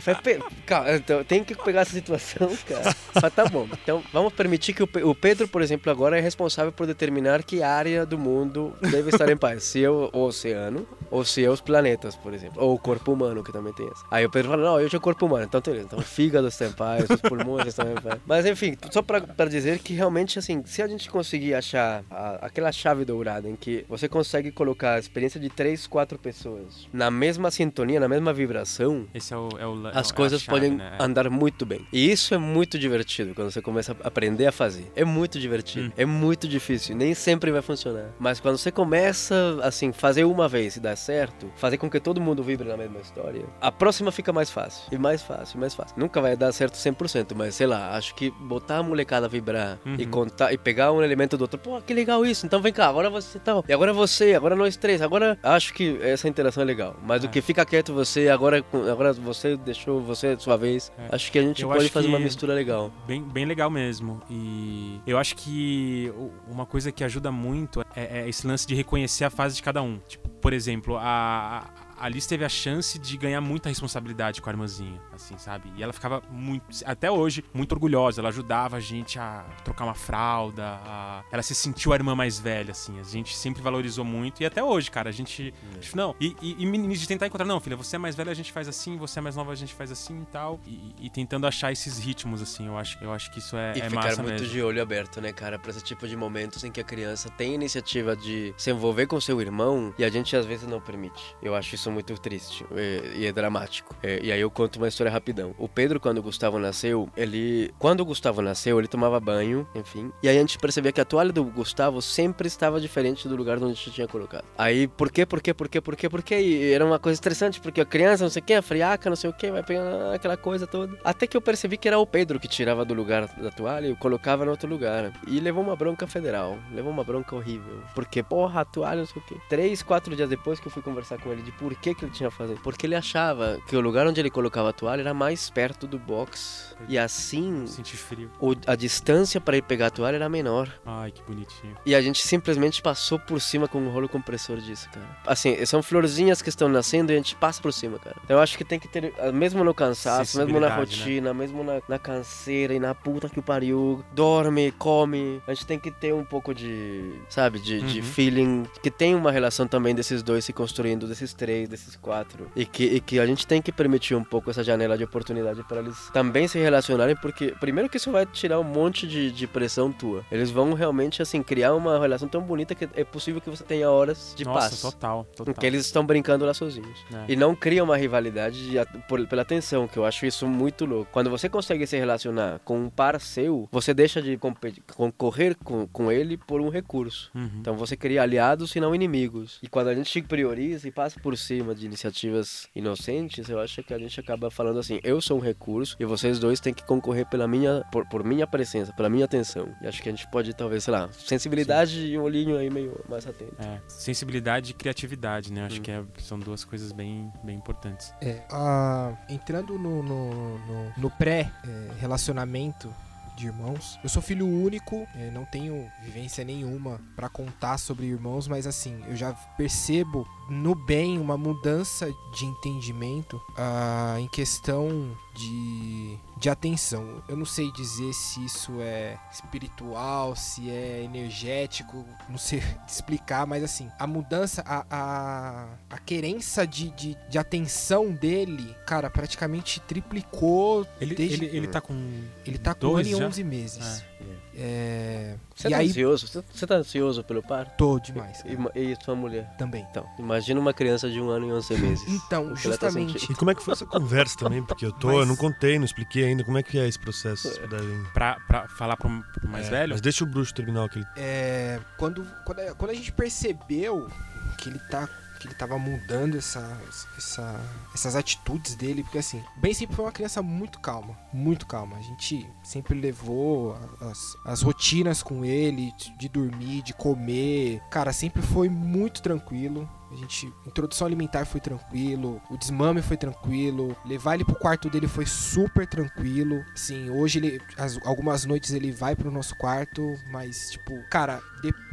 Falei, "Pe- calma, então, tem que pegar essa situação, cara. Mas tá bom. Então, vamos permitir que o, Pe- o Pedro, por exemplo, agora é responsável por determinar que área do mundo deve estar em paz. Se é o, oceano ou se é os planetas, por exemplo. Ou o corpo humano, que também tem essa. Aí o Pedro fala, não, eu sou o corpo humano. Então, beleza. Então, o fígado está em paz, os pulmões estão em paz. Mas, enfim, só pra, dizer que realmente, assim, se a gente conseguir achar a- aquela chave dourada em que você consegue colocar a experiência de três, quatro pessoas na mesma sintonia, na mesma vibração, Esse é o. É o é as coisas chave, podem né? andar muito bem. E isso é muito divertido quando você começa a aprender a fazer. É muito divertido. Hum. É muito difícil. Nem sempre vai funcionar. Mas quando você começa, assim, fazer uma vez e dar certo, fazer com que todo mundo vibre na mesma história, a próxima fica mais fácil. E mais fácil, e mais fácil. Nunca vai dar certo 100%, mas sei lá, acho que botar a molecada a vibrar e Uhum. contar e pegar um elemento do outro, pô, que legal isso. Então vem cá, agora você tal. E agora você, agora nós três. Agora acho que essa interação é legal. Mas É. o que fica quieto você, agora agora você deixou você sua vez. É. Acho que a gente Eu pode acho fazer uma mistura legal. Bem, bem legal mesmo. E eu acho que uma coisa que ajuda muito é, é esse lance de reconhecer a fase de cada um. Tipo, por exemplo, a, a Alice teve a chance de ganhar muita responsabilidade com a irmãzinha, assim, sabe? E ela ficava muito, até hoje, muito orgulhosa. Ela ajudava a gente a trocar uma fralda, a- ela se sentiu a irmã mais velha, assim. A gente sempre valorizou muito. E até hoje, cara, a gente. tipo, Não, e, e, e de tentar encontrar, não, filha, você é mais velha, a gente faz assim, você é mais nova, a gente faz assim e tal. E, e tentando achar esses ritmos, assim, eu acho, eu acho que isso é, E é ficar massa muito mesmo. de olho aberto, né, cara, pra esse tipo de momentos em que a criança tem iniciativa de se envolver com seu irmão e a gente às vezes não permite. Eu acho isso muito triste é, e é dramático. É, e aí eu conto uma história rapidão. O Pedro, quando o Gustavo nasceu, ele. Quando o Gustavo nasceu, ele tomava banho, enfim. E aí a gente percebia que a toalha do Gustavo sempre estava diferente do lugar onde a gente tinha colocado. Aí, por quê, por quê, por quê, por quê, por quê? E era uma coisa estressante, porque a criança, não sei o quê, a friaca, não sei o quê, vai pegando aquela coisa toda. Até que eu percebi que era o Pedro que tirava do lugar da toalha e colocava no outro lugar. E levou uma bronca federal. Levou uma bronca horrível. Porque, porra, a toalha, não sei o quê. Três, quatro dias depois que eu fui conversar com ele de por que, que ele tinha fazer. Porque ele achava que o lugar onde ele colocava a toalha era mais perto do box. E assim, o- a distância para ele pegar a toalha era menor. Ai, que bonitinho. E a gente simplesmente passou por cima com um rolo compressor disso, cara. Assim, são florzinhas que estão nascendo e a gente passa por cima, cara. Então eu acho que tem que ter, ah, mesmo no cansaço, mesmo na né? rotina, mesmo na, na canseira e na puta que o pariu, dorme, come. A gente tem que ter um pouco de, sabe, de, de Uhum. feeling que tem uma relação também desses dois se construindo, desses três, desses quatro. E que, e que a gente tem que permitir um pouco essa janela de oportunidade para eles também se relacionarem, porque primeiro que isso vai tirar um monte de, de pressão tua. Eles vão realmente, assim, criar uma relação tão bonita que é possível que você tenha horas de Nossa, paz. total, total. Em que eles estão brincando lá sozinhos. É. E não cria uma rivalidade de por- pela atenção, que eu acho isso muito louco. Quando você consegue se relacionar com um par seu, você deixa de concorrer com, com ele por um recurso. Uhum. Então você cria aliados e não inimigos. E quando a gente prioriza e passa por cima de iniciativas inocentes, eu acho que a gente acaba falando assim: eu sou um recurso e vocês dois têm que concorrer pela minha, por, por minha presença, pela minha atenção. E acho que a gente pode, talvez, sei lá, sensibilidade e um olhinho aí meio mais atento. É, sensibilidade e criatividade, né? Acho Hum. que é- são duas coisas bem, bem importantes. É, entrando no, no, no- no pré-relacionamento de irmãos, eu sou filho único, é, não tenho vivência nenhuma pra contar sobre irmãos, mas assim, eu já percebo no bem uma mudança de entendimento ah, em questão de, de atenção. Eu não sei dizer se isso é espiritual, se é energético, não sei explicar, mas assim, a mudança, a, a, a querência de, de, de atenção dele, cara, praticamente triplicou. Ele, desde, ele, ele tá com. ele tá com um ano e já? 11 meses. É. Você e tá aí, ansioso? Você, você tá ansioso pelo parto? tô demais. E, e sua mulher? Também. Então, imagina uma criança de um ano e 11 meses. Então, tá justamente. sentindo. E como é que foi essa conversa também? Porque eu tô, Mas- eu não contei, não expliquei ainda como é que é esse processo. Se puderem. Pra, pra falar pro, pro mais É, velho? Mas deixa o bruxo terminar aquele. é, quando, quando, a- quando a gente percebeu que ele tá que ele tava mudando essa, essa- essas atitudes dele, porque assim, bem sempre foi uma criança muito calma, muito calma. A gente sempre levou a- as, as rotinas com ele, de- dormir, de comer. Cara, sempre foi muito tranquilo. A gente, introdução alimentar foi tranquilo, o desmame foi tranquilo, levar ele pro quarto dele foi super tranquilo. Sim, hoje ele, as- algumas noites ele vai pro nosso quarto, mas tipo, cara, depois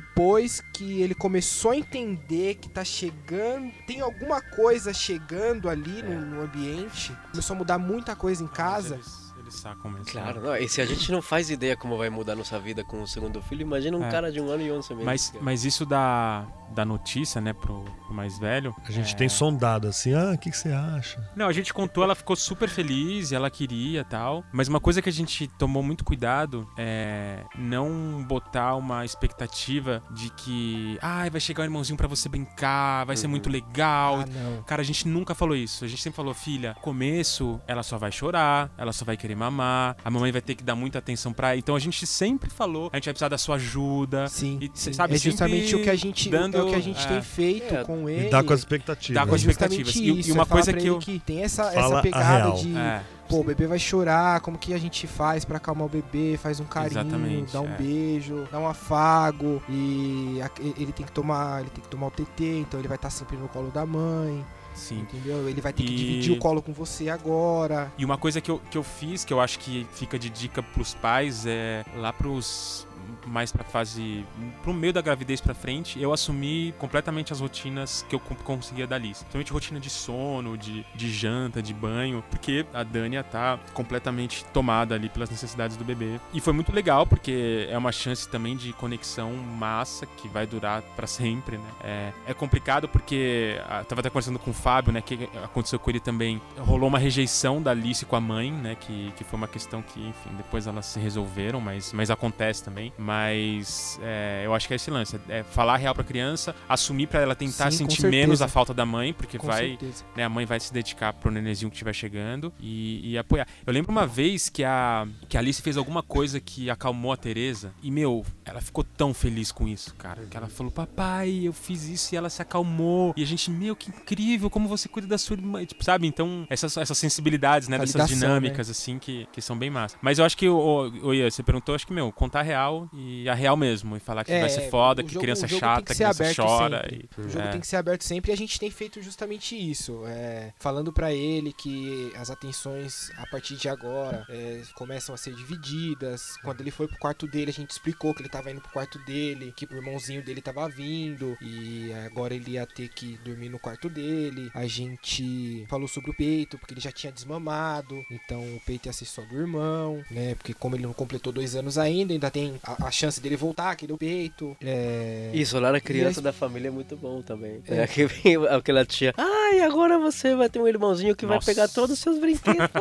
que ele começou a entender que tá chegando, tem alguma coisa chegando ali no, no ambiente, começou a mudar muita coisa em casa. Eles, eles sacam mesmo. Claro, não, e se a gente não faz ideia como vai mudar nossa vida com o segundo filho, imagina um É. cara de um ano e 11 meses. Mas, mas isso da, da notícia, né, pro, pro mais velho. A gente é, tem sondado assim, ah, o que, que você acha? Não, a gente contou, ela ficou super feliz, ela queria tal. Mas uma coisa que a gente tomou muito cuidado é não botar uma expectativa de que, ai, vai chegar um irmãozinho pra você brincar, vai ser Uhum. muito legal. Ah, não. Cara, a gente nunca falou isso. A gente sempre falou, filha, começo, ela só vai chorar, ela só vai querer mamar, a mamãe vai ter que dar muita atenção pra ela. Então a gente sempre falou, a gente vai precisar da sua ajuda. Sim, E, sim. sabe, é justamente o que a gente, dando- é o que a gente é. tem feito É, com ele. E dá com as expectativas. Dá com as É expectativas. E- isso, e uma é coisa que eu- que tem essa, essa pegada de É, pô, o bebê vai chorar, como que a gente faz pra acalmar o bebê, faz um carinho, Exatamente, dá um é. beijo, dá um afago e a- ele tem que tomar, ele tem que tomar o TT, então ele vai estar sempre no colo da mãe, sim. entendeu? Ele vai ter que E- dividir o colo com você agora. E uma coisa que eu, que eu fiz, que eu acho que fica de dica pros pais, é lá pros mais pra fase pro meio da gravidez pra frente, eu assumi completamente as rotinas que eu con- conseguia da Liz. Principalmente rotina de sono, de, de janta, de banho, porque a Dânia tá completamente tomada ali pelas necessidades do bebê. E foi muito legal, porque é uma chance também de conexão massa que vai durar pra sempre, né? É, é complicado porque ah, tava até conversando com o Fábio, né, que aconteceu com ele também. Rolou uma rejeição da Alice com a mãe, né, que, que foi uma questão que, enfim, depois elas se resolveram, mas, mas acontece também. Mas é, eu acho que é esse lance, é falar real pra criança, assumir pra ela tentar Sim, sentir menos a falta da mãe, porque Com vai, né, a mãe vai se dedicar pro nenenzinho que estiver chegando e, e apoiar. Eu lembro uma vez que a, que a Alice fez alguma coisa que acalmou a Teresa e, meu, ela ficou tão feliz com isso, cara. Que ela falou, papai, eu fiz isso e ela se acalmou. E a gente, meu, que incrível, como você cuida da sua irmã. Tipo, sabe? Então, essas, essas sensibilidades, né, dessas Validação, dinâmicas, assim, que, que são bem massas. Mas eu acho que, o, o Ian, você perguntou, acho que, meu, contar a real e a real mesmo. E falar que É, vai ser foda, o que jogo- criança jogo chata, que criança chora. sempre. E, O jogo é. tem que ser aberto sempre e a gente tem feito justamente isso. é, falando pra ele que as atenções a partir de agora é, começam a ser divididas. Quando ele foi pro quarto dele, a gente explicou que ele tava indo pro quarto dele, que o irmãozinho dele tava vindo e agora ele ia ter que dormir no quarto dele. A gente falou sobre o peito, porque ele já tinha desmamado, então o peito ia ser só do irmão, né? Porque como ele não completou dois anos ainda, ainda tem a, a chance dele voltar, querer o peito. É... Isolar a criança E da família é muito bom também. É. É. que vem aquela tia. Ai, agora você vai ter um irmãozinho que vai Nossa. pegar todos os seus brinquedos.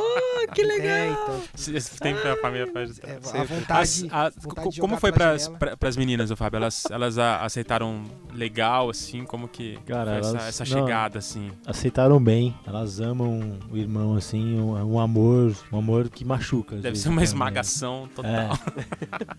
Oh, que legal! É, então, Se- se Tem pra família faz. É, a vontade, As- a- vontade co- de como foi pra, pras meninas, Fábio? Elas, elas a- aceitaram legal, assim? Como que Cara, foi essa, elas- essa não. chegada, assim? Aceitaram bem. Elas amam o irmão, assim, um, um amor, um amor que machuca. Deve vezes, ser uma também. esmagação total.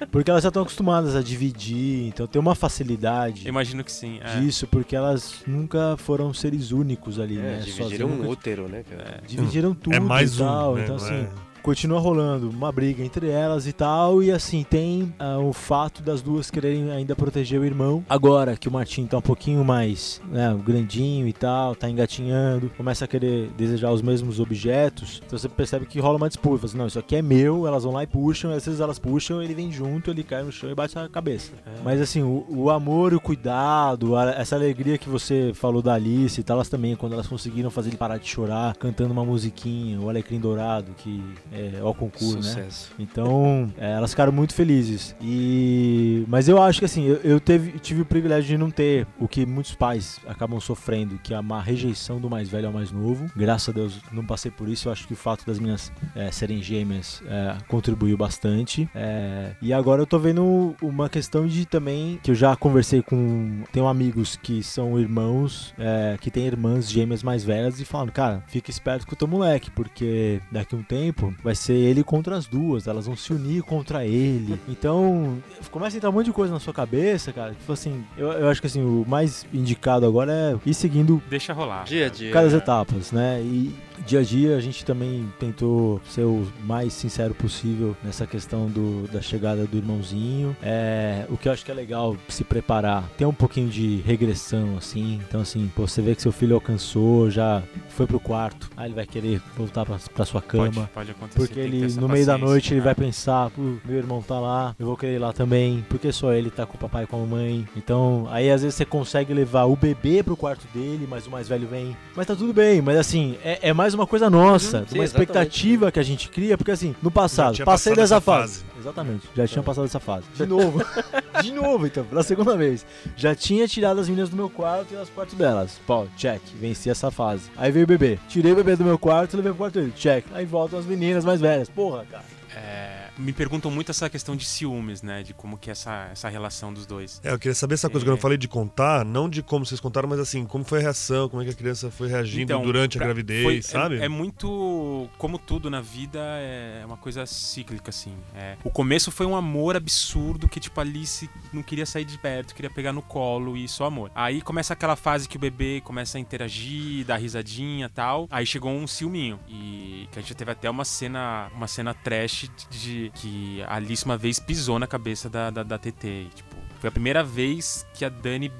É. Porque elas já estão acostumadas a dividir, então tem uma facilidade Imagino que sim. É. disso, porque elas nunca foram seres únicos ali, É, né? dividiram Sozinhas, um útero, né, cara? Dividiram tudo é mais e tal, um, né? então assim, é- continua rolando uma briga entre elas e tal, e assim, tem ah, o fato das duas quererem ainda proteger o irmão. Agora que o Martim tá um pouquinho mais, né, grandinho e tal, tá engatinhando, começa a querer desejar os mesmos objetos, então você percebe que rola uma disputa, assim, não, isso aqui é meu, elas vão lá e puxam, e às vezes elas puxam, ele vem junto, ele cai no chão e bate a cabeça. Mas assim, o, o amor, o cuidado, a- essa alegria que você falou da Alice e tal, elas também, quando elas conseguiram fazer ele parar de chorar, cantando uma musiquinha, o Alecrim Dourado, que é é, ao concurso, né? Então, é, elas ficaram muito felizes. E mas eu acho que assim, eu, eu teve, tive o privilégio de não ter o que muitos pais acabam sofrendo, que é uma rejeição do mais velho ao mais novo. Graças a Deus não passei por isso. Eu acho que o fato das minhas é, serem gêmeas é, contribuiu bastante. É, e agora eu tô vendo uma questão de também que eu já conversei com tenho amigos que são irmãos é, que têm irmãs gêmeas mais velhas e falando, cara, fica esperto com o teu moleque, porque daqui a um tempo vai ser ele contra as duas, elas vão se unir contra ele. Então, começa a entrar um monte de coisa na sua cabeça, cara. Tipo assim, eu, eu acho que assim, o mais indicado agora é ir seguindo Deixa rolar. Dia a dia. cada etapas, né? E dia a dia a gente também tentou ser o mais sincero possível nessa questão do, da chegada do irmãozinho. É, o que eu acho que é legal se preparar, ter um pouquinho de regressão, assim. Então, assim, pô, você vê que seu filho alcançou, já foi pro quarto, aí ele vai querer voltar pra, pra sua cama. Pode, pode acontecer. Porque ele, no meio da noite, ele né? vai pensar, pô, meu irmão tá lá, eu vou querer ir lá também, porque só ele tá com o papai e com a mamãe. Então, aí às vezes você consegue levar o bebê pro quarto dele, mas o mais velho vem. Mas tá tudo bem, mas assim, é, é mais uma coisa nossa, Uhum, sim, uma expectativa que a gente cria, porque assim, no passado, passei dessa essa fase. fase. Exatamente, já tinha passado essa fase. De novo, de novo então, pela segunda vez. Já tinha tirado as meninas do meu quarto e elas pro quarto delas. Pô, check, venci essa fase. Aí veio o bebê, tirei o bebê do meu quarto e levei pro quarto dele, check. Aí voltam as meninas mais velhas, porra, cara. É, me perguntam muito essa questão de ciúmes, né? De como que é essa, essa relação dos dois. É, eu queria saber essa coisa que eu não falei de contar, não de como vocês contaram, mas assim, como foi a reação, como é que a criança foi reagindo Então, durante a pra- gravidez, foi- é- sabe? É, muito. Como tudo na vida, é uma coisa cíclica, assim. É, o começo foi um amor absurdo que, tipo, a Alice não queria sair de perto, queria pegar no colo e só amor. Aí começa aquela fase que o bebê começa a interagir, dar risadinha e tal. Aí chegou um ciúminho. E que a gente teve até uma cena, uma cena trash de, que a Alice uma vez pisou na cabeça da, da, da TT. Tipo, foi a primeira vez que a Dani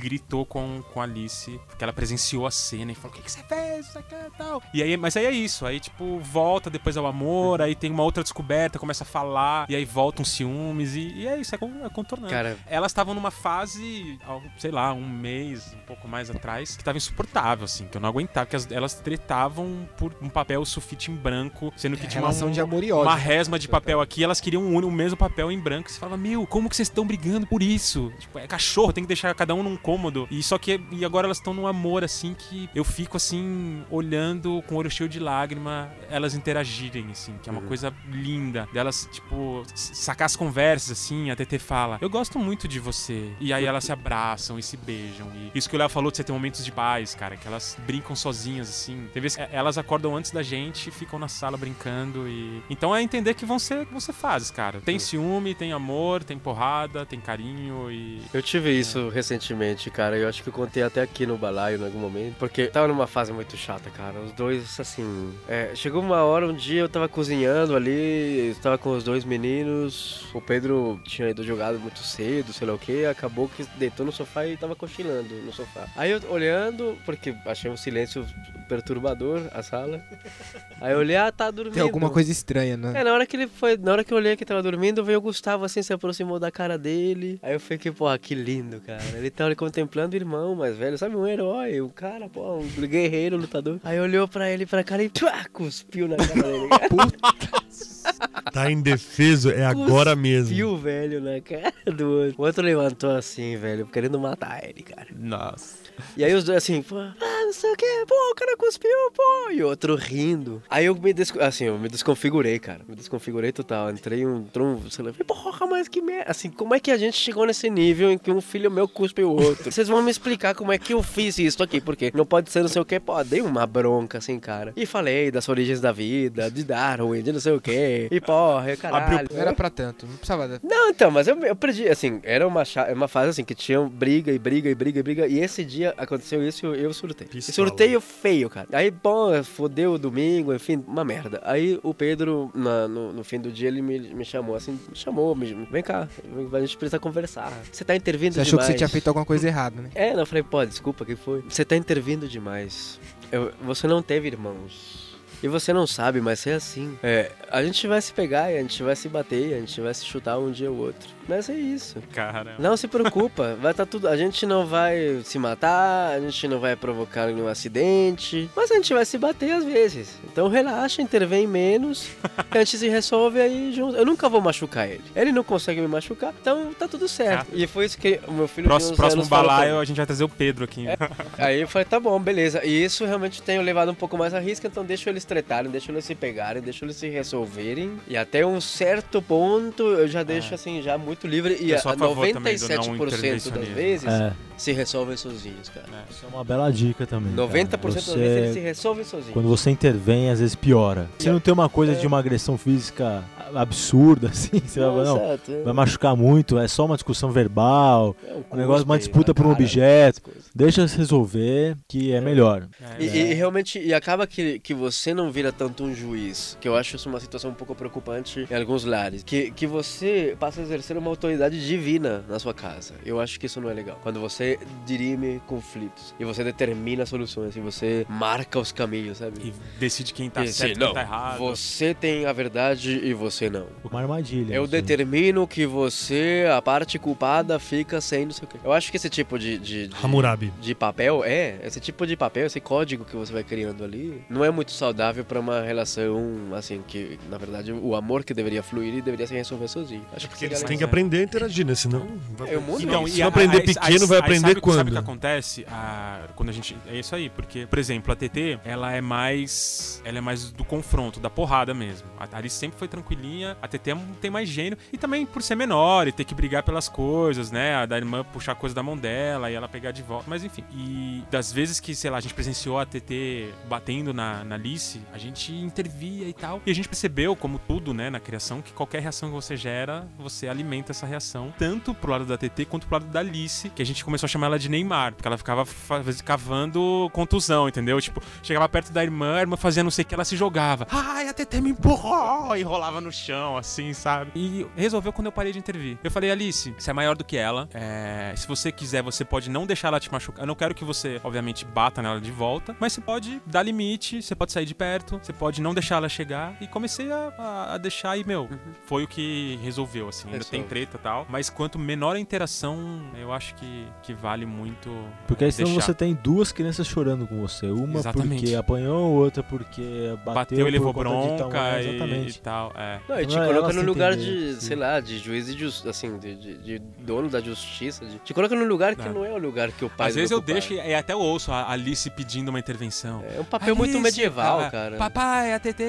gritou com, com a Alice, porque ela presenciou a cena e falou: O que, que você fez? Isso aqui e tal. E aí, mas aí é isso, aí tipo, volta depois ao amor, aí tem uma outra descoberta, começa a falar, e aí voltam ciúmes, e, e é isso, é, é contornando. Cara, Elas estavam numa fase, sei lá, um mês, um pouco mais atrás, que tava insuportável, assim, que eu não aguentava, porque as- elas tretavam por um papel sulfite em branco, sendo que É tinha uma, um- de amor e ódio. uma resma de papel aqui, elas queriam um, o mesmo papel em branco. Você falava, meu, como que vocês estão brigando por isso? Tipo, é cachorro, tem que deixar cada um num cômodo. E só que e agora elas estão num amor assim que eu fico assim olhando com o olho cheio de lágrima elas interagirem assim, que é uma Uhum. coisa linda. Delas, tipo, sacar as conversas assim, a TT fala: "Eu gosto muito de você". E aí elas se abraçam e se beijam. E isso que o Léo falou de você ter momentos de paz, cara, que elas brincam sozinhas assim. Tem vezes que elas acordam antes da gente, e ficam na sala brincando e então é entender que vão ser vão ser fases, cara. Tem ciúme, tem amor, tem porrada, tem carinho e Eu tive isso recentemente, cara. Eu acho que eu contei até aqui no balaio em algum momento. Porque tava numa fase muito chata, cara. Os dois, assim. é, chegou uma hora, um dia eu tava cozinhando ali, eu tava com os dois meninos. O Pedro tinha ido jogado muito cedo, sei lá o que. Acabou que deitou no sofá e tava cochilando no sofá. Aí eu olhando, porque achei um silêncio perturbador a sala. Aí eu olhei, ah, tá dormindo. Tem alguma coisa estranha, né? É, na hora que ele foi, na hora que eu olhei que tava dormindo, veio o Gustavo assim, se aproximou da cara dele. Aí eu fiquei, porra, que lindo, cara. Ele ali contemplando o irmão mais velho, sabe? Um herói, um cara, pô, um guerreiro, lutador. Aí olhou pra ele pra cara e tuá, cuspiu na cara dele. Tá indefeso, é agora mesmo. Cuspiu, velho, na cara do outro. O outro levantou assim, velho, querendo matar ele, cara. nossa. E aí os dois assim, pô, ah, não sei o que, pô, o cara cuspiu, pô. E o outro rindo. Aí eu me, desco... assim, eu me desconfigurei, cara. Me desconfigurei total. Entrei um, um, sei lá, porra, mas que merda. Assim, como é que a gente chegou nesse nível em que um filho meu cuspe o outro? Vocês vão me explicar como é que eu fiz isso aqui, porque não pode ser não sei o que, pô, dei uma bronca, assim, cara. E falei das origens da vida, de Darwin, de não sei o que. E porra, caralho. Não era pra tanto, não precisava. Não, então, mas eu, eu perdi, assim, era uma, uma fase assim que tinha briga e briga e briga e briga. E esse dia aconteceu isso e eu, surtei. Pistola. surtei feio, cara. Aí, bom, fodeu o domingo, enfim, uma merda. Aí o Pedro, na- no, no fim do dia, ele me, me chamou assim, me chamou, me, vem cá, a gente precisa conversar. Você tá intervindo Você achou que demais. você tinha feito alguma coisa errada, né? É, não, eu falei, pô, desculpa, que foi? Você tá intervindo demais. Eu- você não teve irmãos. E você não sabe, mas é assim. É, a gente vai se pegar, a gente vai se bater, a gente vai se chutar um dia ou outro. Mas é isso. Cara. Não se preocupa, vai estar tá tudo. A gente não vai se matar, a gente não vai provocar nenhum acidente, mas a gente vai se bater às vezes. Então relaxa, intervém menos, a gente se resolve aí junto. Eu nunca vou machucar ele. Ele não consegue me machucar, então tá tudo certo. Ah. E foi isso que o meu filho Próximo, próximo balaio a gente vai trazer o Pedro aqui. É. Aí eu falei, tá bom, beleza. E isso realmente tenho levado um pouco mais a risco, então deixa eles tretarem, deixa eles se pegarem, deixa eles se resolverem. E até um certo ponto eu já deixo é. assim, já muito livre. E a 97% das vezes é. Se resolvem sozinhos, cara. É. Isso é uma bela dica também. 90% cara. das vezes eles se resolvem sozinhos. Quando você intervém, às vezes piora. Você não tem uma coisa de uma agressão física absurda, assim, você não, vai, não, vai machucar muito, é só uma discussão verbal, é um, negócio, uma disputa por um objeto. Deixa se resolver que é, é. melhor. E, e, realmente, e acaba que, que você não vira tanto um juiz, que eu acho isso uma situação um pouco preocupante em alguns lares, que, que você passa a exercer uma autoridade divina na sua casa. Eu acho que isso não é legal. Quando você dirime conflitos e você determina soluções e você marca os caminhos, sabe? E decide quem tá e, certo e quem tá errado. Você tem a verdade e você não. Uma armadilha. Eu determino que você, a parte culpada, fica sem não sei o quê. Eu acho que esse tipo de, de, de Hammurabi. De papel, é, esse tipo de papel, esse código que você vai criando ali, não é muito saudável para uma relação, assim, que, na verdade, o amor que deveria fluir e deveria se resolver sozinho. Acho que eles têm que aprender a interagir, né? Senão. É, o mundo então, se não aprender pequeno, vai aprender sabe, quando? Sabe o que acontece? A, quando a gente. É isso aí, porque, por exemplo, a TT, ela é mais. Ela é mais do confronto, da porrada mesmo. A Alice sempre foi tranquilinha, a TT tem mais gênio. E também por ser menor e ter que brigar pelas coisas, né? A da irmã puxar coisa da mão dela e ela pegar de volta. Mas enfim. E das vezes que, sei lá, a gente presenciou a TT batendo na, na Alice, a gente intervia e tal. E a gente percebeu, como tudo, né, na criação, que qualquer reação que você gera, você alimenta essa reação. Tanto pro lado da TT quanto pro lado da Alice, que a gente começou a chamar ela de Neymar, porque ela ficava cavando contusão, entendeu? Tipo, chegava perto da irmã, a irmã fazia não sei o que, ela se jogava. Ai, a TT me empurrou! E rolava no chão, assim, sabe? E resolveu quando eu parei de intervir. Eu falei, Alice, você é maior do que ela. É... Se você quiser, você pode não deixar ela te machucar. Eu não quero que você, obviamente, bata nela de volta, mas você pode dar limite, você pode sair de perto, você pode não deixar ela chegar. E comecei a, a, a deixar e, meu, uhum. foi o que resolveu, assim. Ainda tem treta e tal. Mas quanto menor a interação, eu acho que, que vale muito. Porque aí senão você tem duas crianças chorando com você. Uma Exatamente. porque apanhou, outra porque bateu, bateu e levou bronca e, e, tal. É. Não, e te não, coloca no lugar de, sim. sei lá, de juiz e de, assim, de, de, de, dono da justiça. De, te coloca num lugar que não. não é o lugar que o pai Às vezes eu deixo e até eu ouço a Alice pedindo uma intervenção. É um papel Alice, muito medieval, cara. cara. Papai, a TT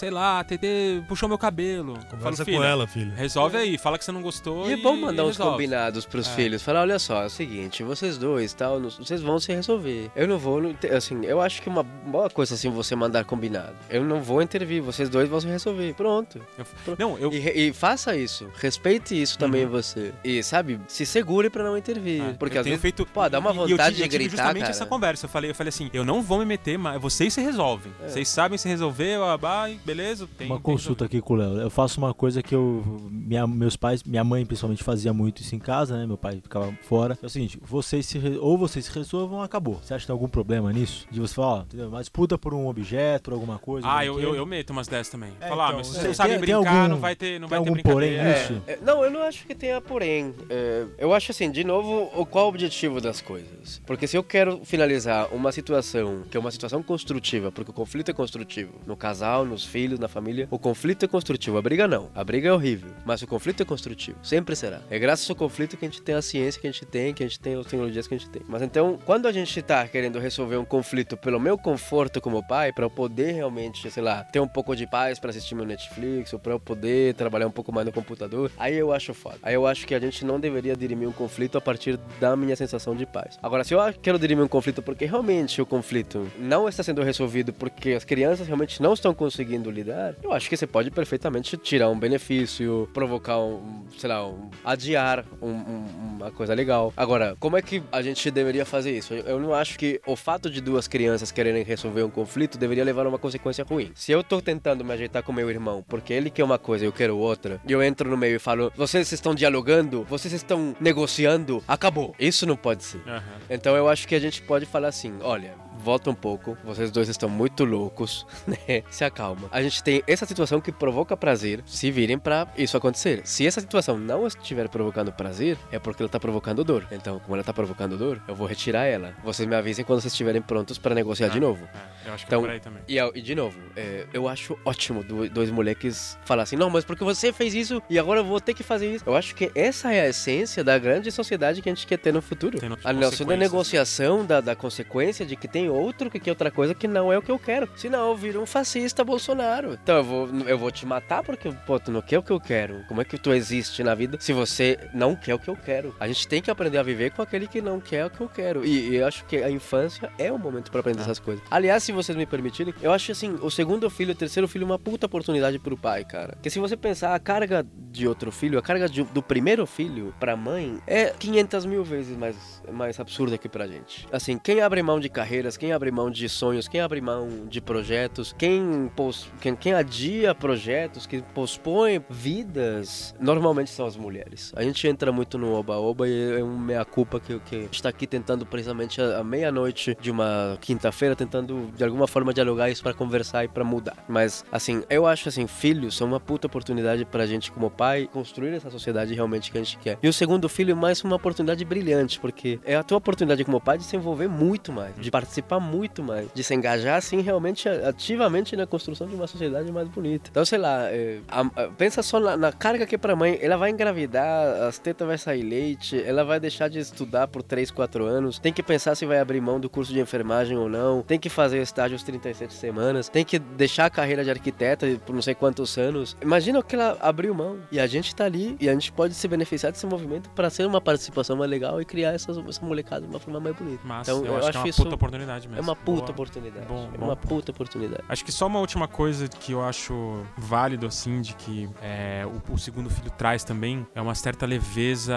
sei lá, a TT puxou meu cabelo. Conversa falo, com ela, filho. Resolve aí, fala que você não gostou. E, é bom mandar uns combinados pros é. filhos. Falar, olha só, é o seguinte, vocês dois, tal, vocês vão se resolver. Eu não vou, assim, eu acho que uma boa coisa assim você mandar combinado. Eu não vou intervir, vocês dois vão se resolver. Pronto. Eu, Não, eu... E, e, faça isso. Respeite isso também uhum. você. E, sabe, se segure pra não intervir. Ah, porque às vezes, feito... pô, dá uma vontade eu, eu, de gritar, justamente cara. essa conversa. Eu falei, eu falei assim, eu não vou me meter, mas vocês se resolvem. É. Vocês sabem se resolver, babá, beleza? Tem, uma tem consulta aqui com o Léo. Eu faço uma coisa que eu. Minha, meus pais, minha mãe principalmente fazia muito isso em casa, né? Meu pai ficava fora. É o seguinte, vocês se. Ou vocês se resolvam, acabou. Você acha que tem algum problema nisso? De você falar, ó, entendeu? Uma disputa por um objeto, por alguma coisa. Ah, eu, eu, eu, meto umas dessas também. É, Falar, então, mas se vocês não sabem brincar, algum, não vai ter, não vai ter porém nisso? É, não, eu não acho que tenha porém. É, eu acho assim, de novo, qual o objetivo das coisas? Porque se eu quero finalizar uma situação que é uma situação construtiva, porque o conflito é construtivo, no casal, nos filhos, na família, o conflito é construtivo, a briga não. A briga é horrível, mas o conflito é construtivo, sempre será. É graças ao conflito que a gente tem a ciência que a gente tem, que a gente tem as tecnologias que a gente tem. Mas então, quando a gente tá querendo resolver um conflito pelo meu conforto como pai, para eu poder realmente, sei lá, ter um pouco de paz para assistir meu Netflix, ou para eu poder trabalhar um pouco mais no computador, aí eu acho foda. Aí eu acho que a gente não deveria dirimir um conflito a partir da minha sensação de paz. Agora, se eu quero dirimir um conflito porque realmente o conflito não está sendo resolvido porque as crianças realmente não estão conseguindo lidar, eu acho que você pode perfeitamente tirar um benefício, provocar um, sei lá, um, adiar um, um, uma coisa legal. Agora, como é que a gente deveria fazer isso? Eu, eu não acho que o fato de duas crianças quererem resolver um conflito deveria levar a uma consequência ruim. Se eu tô tentando me ajeitar com meu irmão porque ele quer uma coisa e eu quero outra, e eu entro no meio e falo, vocês estão dialogando, vocês estão negociando, acabou. Isso não pode ser. Uhum. Então eu acho que a gente pode falar assim, olha, volta um pouco. Vocês dois estão muito loucos, né? Se acalma. A gente tem essa situação que provoca prazer. Se virem pra isso acontecer. Se essa situação não estiver provocando prazer, é porque ela tá provocando dor. Então, como ela tá provocando dor, eu vou retirar ela. Vocês me avisem quando vocês estiverem prontos para negociar de novo. É, eu acho que Então, é por aí também. E, e de novo, é, eu acho ótimo do- dois moleques falar assim, não, mas porque você fez isso e agora eu vou ter que fazer isso. Eu acho que essa é a essência da grande sociedade que a gente quer ter no futuro. A noção da consequências. negociação, da, da consequência de que tem outro que quer outra coisa que não é o que eu quero. Senão eu viro um fascista Bolsonaro. Então eu vou, eu vou te matar porque, pô, tu não quer o que eu quero. Como é que tu existe na vida se você não quer o que eu quero? A gente tem que aprender a viver com aquele que não quer o que eu quero. E, e eu acho que a infância é o momento pra aprender essas coisas. Aliás, se vocês me permitirem, eu acho assim, o segundo filho, o terceiro filho, uma puta oportunidade pro pai, cara. Porque se você pensar, a carga de outro filho, a carga de- do primeiro filho pra mãe é 500 mil vezes mais, mais absurda que pra gente. Assim, quem abre mão de carreiras, quem abre mão de sonhos, quem abre mão de projetos, quem, pos, quem, quem adia projetos, quem pospõe vidas, normalmente são as mulheres. A gente entra muito no oba-oba e é uma meia-culpa que, que a gente tá aqui tentando precisamente à meia-noite de uma quinta-feira, tentando de alguma forma dialogar isso pra conversar e pra mudar. Mas, assim, eu acho assim, filhos são uma puta oportunidade pra gente como pai construir essa sociedade realmente que a gente quer. E o segundo filho mais uma oportunidade brilhante, porque é a tua oportunidade como pai de se envolver muito mais, de participar muito mais, de se engajar assim realmente ativamente na construção de uma sociedade mais bonita. Então, sei lá, é, a- a- pensa só na, na carga que é pra mãe, ela vai engravidar, as tetas vai sair leite, ela vai deixar de estudar por 3, 4 anos, tem que pensar se vai abrir mão do curso de enfermagem ou não, tem que fazer estágio às 37 semanas, tem que deixar a carreira de arquiteta por não sei quantos anos. Imagina o que ela abriu mão. E a gente tá ali e a gente pode se beneficiar desse movimento para ser uma participação mais legal e criar essas, essa molecada de uma forma mais bonita. Mas Então, eu, eu acho, acho que é uma isso- puta oportunidade mesmo. É uma puta Boa. oportunidade. Bom, é bom uma puta oportunidade. Acho que só uma última coisa que eu acho válido, assim, de que é, o, o segundo filho traz também é uma certa leveza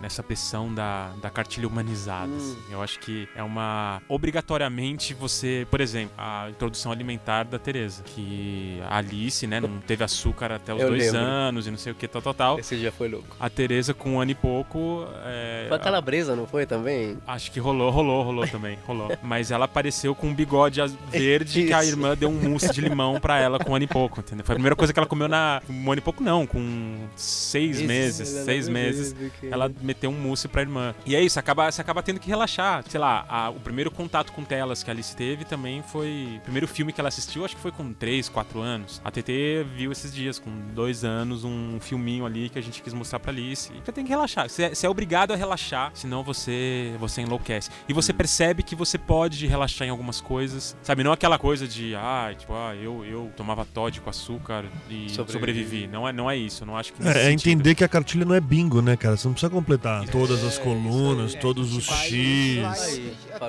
nessa pressão da, da cartilha humanizada. Hum. assim. Eu acho que é uma. Obrigatoriamente você. Por exemplo, a introdução alimentar da Tereza. Que a Alice, né, não teve açúcar até os Eu dois lembro. anos e não sei o que, tal, tal, tal. Esse dia foi louco. A Tereza, com um ano e pouco. É, Foi a calabresa, não foi também? Acho que rolou, rolou, rolou também, rolou. Mas ela apareceu com um bigode verde que a Isso. irmã deu um mousse de limão pra ela com um ano e pouco, entendeu? Foi a primeira coisa que ela comeu na... Um ano e pouco não, com seis meses, seis meses. Ela meteu um mousse pra irmã. E é isso, acaba, você acaba tendo que relaxar. Sei lá, a- o primeiro contato com telas que a Alice teve também foi... O primeiro filme que ela assistiu, acho que foi com 3, 4 anos. A TT viu esses dias, com dois anos, um filminho ali que a gente quis mostrar pra Alice. Você tem que relaxar. Você é, você é obrigado a relaxar, senão você, você enlouquece. E você percebe que você pode relaxar em algumas coisas. Sabe, não aquela coisa de, ah, tipo, ah, eu, eu tomava Todd com açúcar e Sobrevivi. sobrevivi. Não é, não é isso, eu não acho que É, é entender que a cartilha não é bingo, né, cara? Você não precisa completar Isso. todas as É, colunas, aí. todos os X.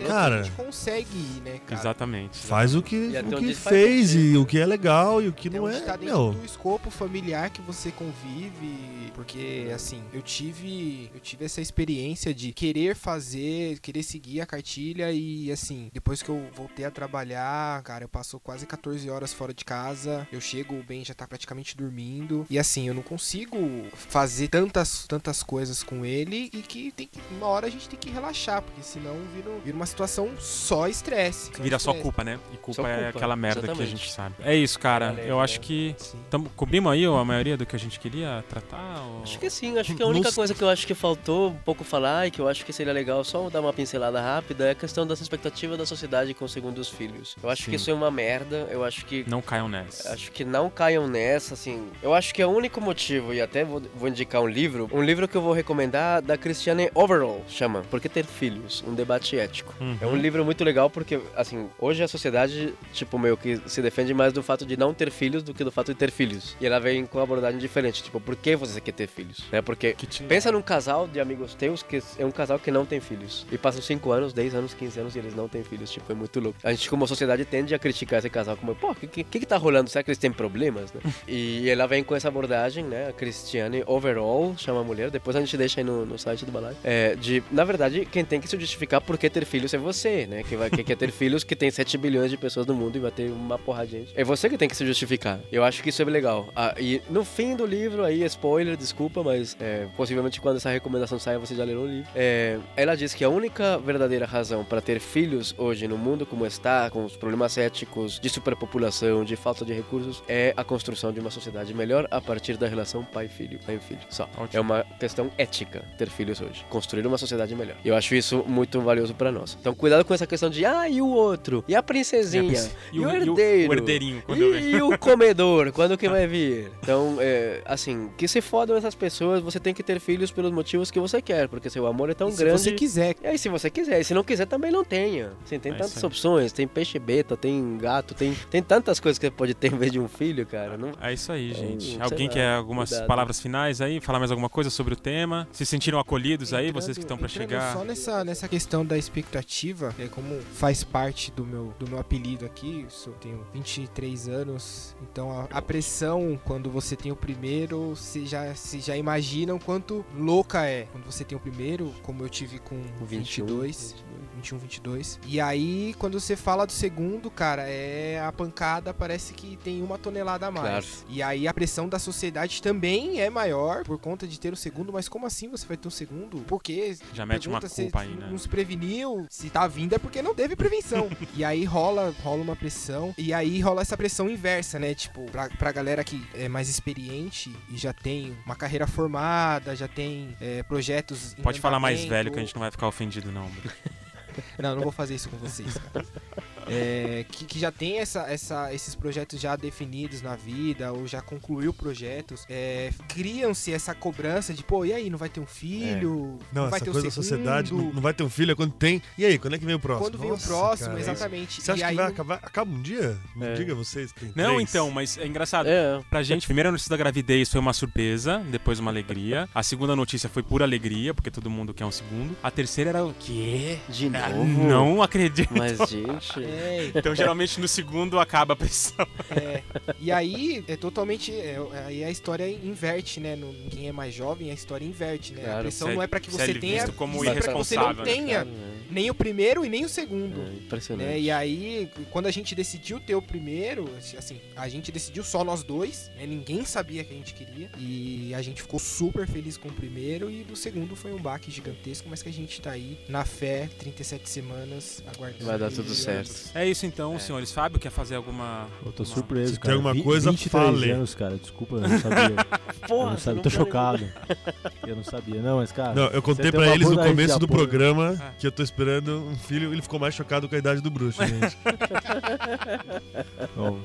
Cara. a gente consegue ir, né, cara? Exatamente. Faz o que, E o que fez e o que é legal e o que Até não onde é. tá dentro Meu, do escopo familiar que você convive, porque assim, eu tive, eu tive essa experiência de querer fazer, querer seguir a cartilha e assim, depois que eu voltei a trabalhar, cara, eu passo quase 14 horas fora de casa, eu chego, o Ben já tá praticamente dormindo e assim, eu não consigo fazer tantas tantas coisas com ele e que tem que uma hora a gente tem que relaxar, porque senão vira, vira uma situação só estresse. Vira só culpa, né? E culpa, Só é culpa, aquela merda que a exatamente. gente sabe. É isso, cara. Valeu, eu acho que Sim. tamo, cobrimos aí a maioria do que a gente queria tratar. ou- Acho que sim, acho que a única Não- coisa que eu acho que faltou um pouco falar e que eu acho que seria legal só dar uma pincelada rápida é a questão das expectativas da sociedade com os segundos filhos. Eu acho Sim. que isso é uma merda, eu acho que Não caiam nessa. Acho que não caiam nessa, assim. Eu acho que é o único motivo, e até vou, vou indicar um livro, um livro que eu vou recomendar da Christiane Overall, chama Por que Ter Filhos? Um Debate Ético. Uhum. É um livro muito legal porque, assim, hoje a sociedade, tipo, meio que se defende mais do fato de não ter filhos do que do fato de ter filhos. E ela vem com uma abordagem diferente, tipo, por que você quer ter filhos? Né? Porque Pensa num casal de amigos teus que é um casal que não tem filhos. E passam 5 anos, 10 anos, 15 anos e eles não têm filhos. Tipo, é muito louco. A gente, como sociedade, tende a criticar esse casal como, pô, o que, que, que tá rolando? Será que eles têm problemas? né? e ela vem com essa abordagem, né? A Cristiane Overall, chama a mulher. Depois a gente deixa aí no, no site do Balai. É, de, na verdade, quem tem que se justificar por que ter filhos é você, né? Que, vai, que quer ter filhos que tem 7 bilhões de pessoas no mundo e vai ter uma porra de gente. É você que tem que se justificar. Eu acho que isso é legal. Ah, e no fim do livro, aí, spoiler, desculpa, mas é, possivelmente quando essa recomendação saia você já leu o livro. É, ela diz que a única verdadeira razão para ter filhos filhos hoje no mundo como está, com os problemas éticos de superpopulação, de falta de recursos, é a construção de uma sociedade melhor a partir da relação pai-filho, pai-filho. Só. Ótimo. É uma questão ética ter filhos hoje. Construir uma sociedade melhor. E eu acho isso muito valioso pra nós. Então, cuidado com essa questão de, ah, e o outro? E a princesinha? E, o herdeiro? o herdeirinho, E, e o comedor, quando que vai vir? Então, é, assim, que se fodam essas pessoas, você tem que ter filhos pelos motivos que você quer, porque seu amor é tão E se grande. você quiser. E aí, se você quiser, e se não quiser, também não tenha. Assim, tem É tantas aí. opções, tem peixe beta, tem gato, tem, tem tantas coisas que você pode ter em vez de um filho, cara. Não... É isso aí, Então, gente. sei Alguém lá, quer algumas cuidado. palavras finais aí? Falar mais alguma coisa sobre o tema? Se sentiram acolhidos aí, Entrando- vocês que estão pra entrando chegar? Só nessa, nessa questão da expectativa, é como faz parte do meu, do meu apelido aqui, eu sou- tenho 23 anos, então a, a pressão quando você tem o primeiro, você já, você já imagina o quanto louca é. Quando você tem o primeiro, como eu tive com O 21, 22, 21, 22. E aí, quando você fala do segundo, cara, é a pancada parece que tem uma tonelada a mais. Claro. E aí a pressão da sociedade também é maior por conta de ter o segundo, mas como assim você vai ter o segundo? Por quê? Já mete uma culpa aí, né? Não se preveniu, se tá vindo é porque não teve prevenção. e aí rola, rola uma pressão, e aí rola essa pressão inversa, né? Tipo, pra, pra galera que é mais experiente e já tem uma carreira formada, já tem é, projetos. Pode falar mais velho que a gente não vai ficar ofendido, não. Não, não vou fazer isso com vocês, cara. É, que, que já tem essa, essa, esses projetos já definidos na vida, ou já concluiu projetos, é, criam-se essa cobrança de, pô, e aí, não vai ter um filho? Não, vai essa ter coisa o da sociedade não, não vai ter um filho é quando tem. E aí, quando é que vem o próximo? Quando vem Nossa, o próximo, cara, exatamente. Você acha e que aí, vai acabar? Acaba um dia? Me É. Diga vocês. Não, três. então, mas é engraçado. É, Pra gente, a primeira notícia da gravidez foi uma surpresa, depois uma alegria. A segunda notícia foi pura alegria, porque todo mundo quer um segundo. A terceira era o quê? de Ah, novo. Não acredito. Mas, gente. É, Então, geralmente, no segundo acaba a pressão. é. E aí é totalmente. é, aí a história inverte, né? No, quem é mais jovem, a história inverte, né? a Claro. pressão Você é- não é pra que você é tenha. visto como é pra que você não irresponsável, né? É, nem o primeiro e nem o segundo. é impressionante. Né? E aí, quando a gente decidiu ter o primeiro, assim, a gente decidiu só nós dois, né? Ninguém sabia que a gente queria. E a gente ficou super feliz com o primeiro e do segundo foi um baque gigantesco, mas que a gente tá aí na fé, 37 semanas, aguardando. Vai dar tudo E- certo. É isso então, senhores. Fábio quer fazer alguma. Eu tô uma- surpreso, Se tem cara. alguma Vi- coisa, 23 fale. anos, cara. Desculpa, eu não sabia. eu Porra, não você sabia. não Tô chocado. Eu não sabia. Não, mas, cara. Não, eu contei tem pra eles no começo do programa Ah. que eu tô esperando um filho. Ele ficou mais chocado com a idade do bruxo, gente. Bom,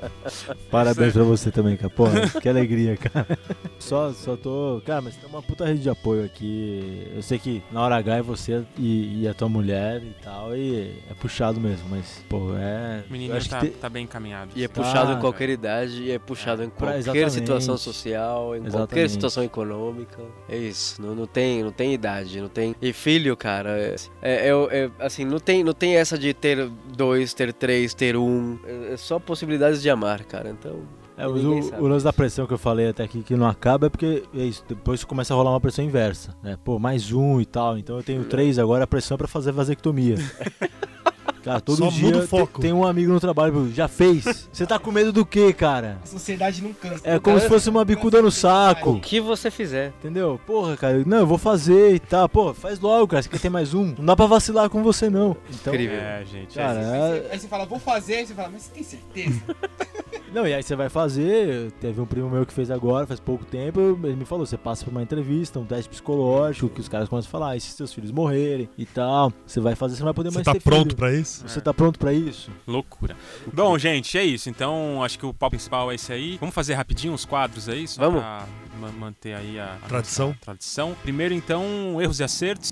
parabéns pra você também, cara. Porra, que alegria, cara. Só, só tô. Cara, mas tem uma puta rede de apoio aqui. Eu sei que na hora H é você e, e a tua mulher e tal, e é puxado mesmo, mas, pô, é. O acho tá, que te- tá bem encaminhado. E é Tá, puxado em cara. qualquer idade, e é puxado em Pra- qualquer exatamente. situação social, em qualquer Exatamente. situação econômica. É isso, não, não, tem, não tem idade, não tem. E filho, cara, é, é- é- é, assim, não tem, não tem essa de ter dois, ter três, ter um. É, é só possibilidades de amar, cara. Então. É, o, o lance da pressão que eu falei até aqui que não acaba é porque é isso, depois começa a rolar uma pressão inversa, né? Pô, mais um e tal. Então eu tenho três agora, a pressão é pra fazer vasectomia. Cara, todo Só dia muda o foco. tem um amigo no trabalho, já fez? Você tá com medo do quê, cara? A sociedade não cansa. É como se fosse uma bicuda no O saco. que você fizer. Entendeu? Porra, cara, não, eu vou fazer e tal. Pô, faz logo, cara. Você quer ter mais um? Não dá pra vacilar com você, não. Então, Incrível. É, gente. cara, é- Aí você, aí você fala, vou fazer, aí você fala, mas você tem certeza? Não, e aí você vai fazer. Teve um primo meu que fez agora, faz pouco tempo. Ele me falou: você passa por uma entrevista, um teste psicológico, que os caras começam a falar: e se seus filhos morrerem e tal, você vai fazer, você não vai poder Você mais tá ter pronto filho. pra isso? Você tá pronto pra isso? Loucura. Bom, gente, é isso. Então, acho que o papo principal é esse aí. Vamos fazer rapidinho os quadros aí, só Vamos. pra ma- manter aí a, a Tradição. nossa tradição. Primeiro, então, erros e acertos.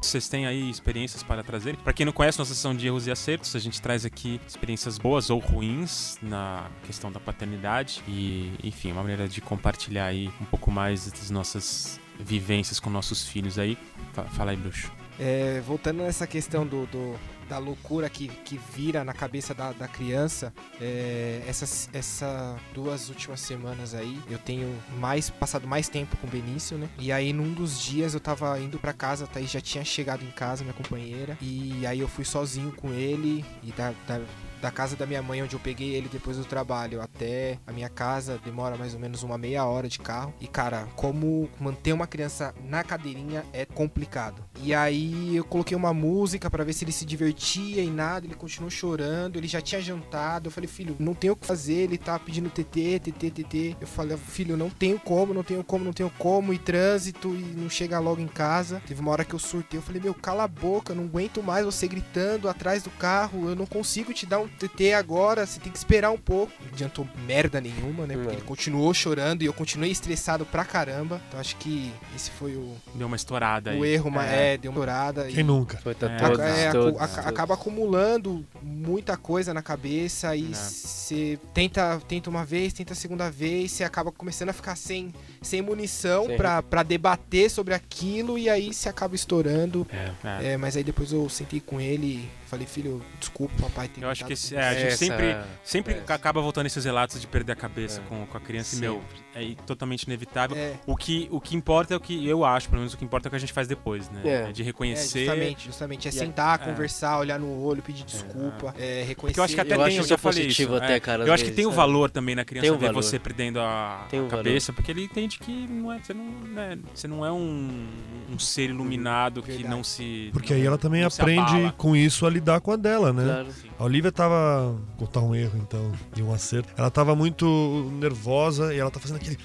Vocês têm aí experiências para trazer? Para quem não conhece nossa sessão de erros e acertos, a gente traz aqui experiências boas ou ruins na questão da paternidade e, enfim, uma maneira de compartilhar aí um pouco mais das nossas vivências com nossos filhos aí. Fa- Fala aí, bruxo. É, voltando nessa questão do, do- da loucura que, que vira na cabeça da, da criança, é, essas essa duas últimas semanas aí, eu tenho mais passado mais tempo com o Benício, né? E aí num dos dias eu tava indo pra casa, a Thaís já tinha chegado em casa, minha companheira, e aí eu fui sozinho com ele e da, da- da casa da minha mãe, onde eu peguei ele depois do trabalho, até a minha casa, demora mais ou menos uma meia hora de carro. E, cara, como manter uma criança na cadeirinha é complicado. E aí eu coloquei uma música para ver se ele se divertia e nada, ele continuou chorando, ele já tinha jantado. Eu falei, filho, não tenho o que fazer, ele tá pedindo TT, TT, TT. Eu falei, filho, não tenho como, não tenho como, não tenho como, e trânsito, e não chega logo em casa. Teve uma hora que eu surtei, eu falei, meu, cala a boca, não aguento mais você gritando atrás do carro, eu não consigo te dar um TT agora, você tem que esperar um pouco. Não adiantou merda nenhuma, né? Porque ele continuou chorando e eu continuei estressado pra caramba. Então acho que esse foi o, Deu uma estourada aí. o erro, mas é, deu uma estourada. Quem e- nunca? Foi tá É. todos, é, todos, aca- todos. acaba acumulando muita coisa na cabeça e É. você tenta, tenta uma vez, tenta a segunda vez, você acaba começando a ficar sem, sem munição pra debater sobre aquilo e aí você acaba estourando. É. É, mas aí depois eu sentei com ele falei, filho, desculpa, papai tem Eu acho que esse- é, a você." gente Essa- sempre, sempre essa. acaba voltando esses relatos de perder a cabeça É. com, com a criança e, Sempre. meu, é totalmente inevitável. É, O que, o que importa é o que eu acho, pelo menos o que importa é o que a gente faz depois, né? É. É de é, reconhecer. justamente, justamente. É E sentar, é. conversar, olhar no olho, pedir desculpa, é, reconhecer. Porque eu acho que até Eu tem, acho eu já falei positivo isso. até, é. cara, eu acho que vezes, tem o é. valor também na criança um ver valor. você perdendo a, um a cabeça, porque ele entende que não é, você, não, né, você não é um, um ser iluminado que Verdade. não se. Porque não- aí ela também aprende com isso a lidar com a dela, né? Claro. A Olivia tava. Vou contar um erro então, e um acerto. Ela tava muito nervosa e ela tá fazendo aquele.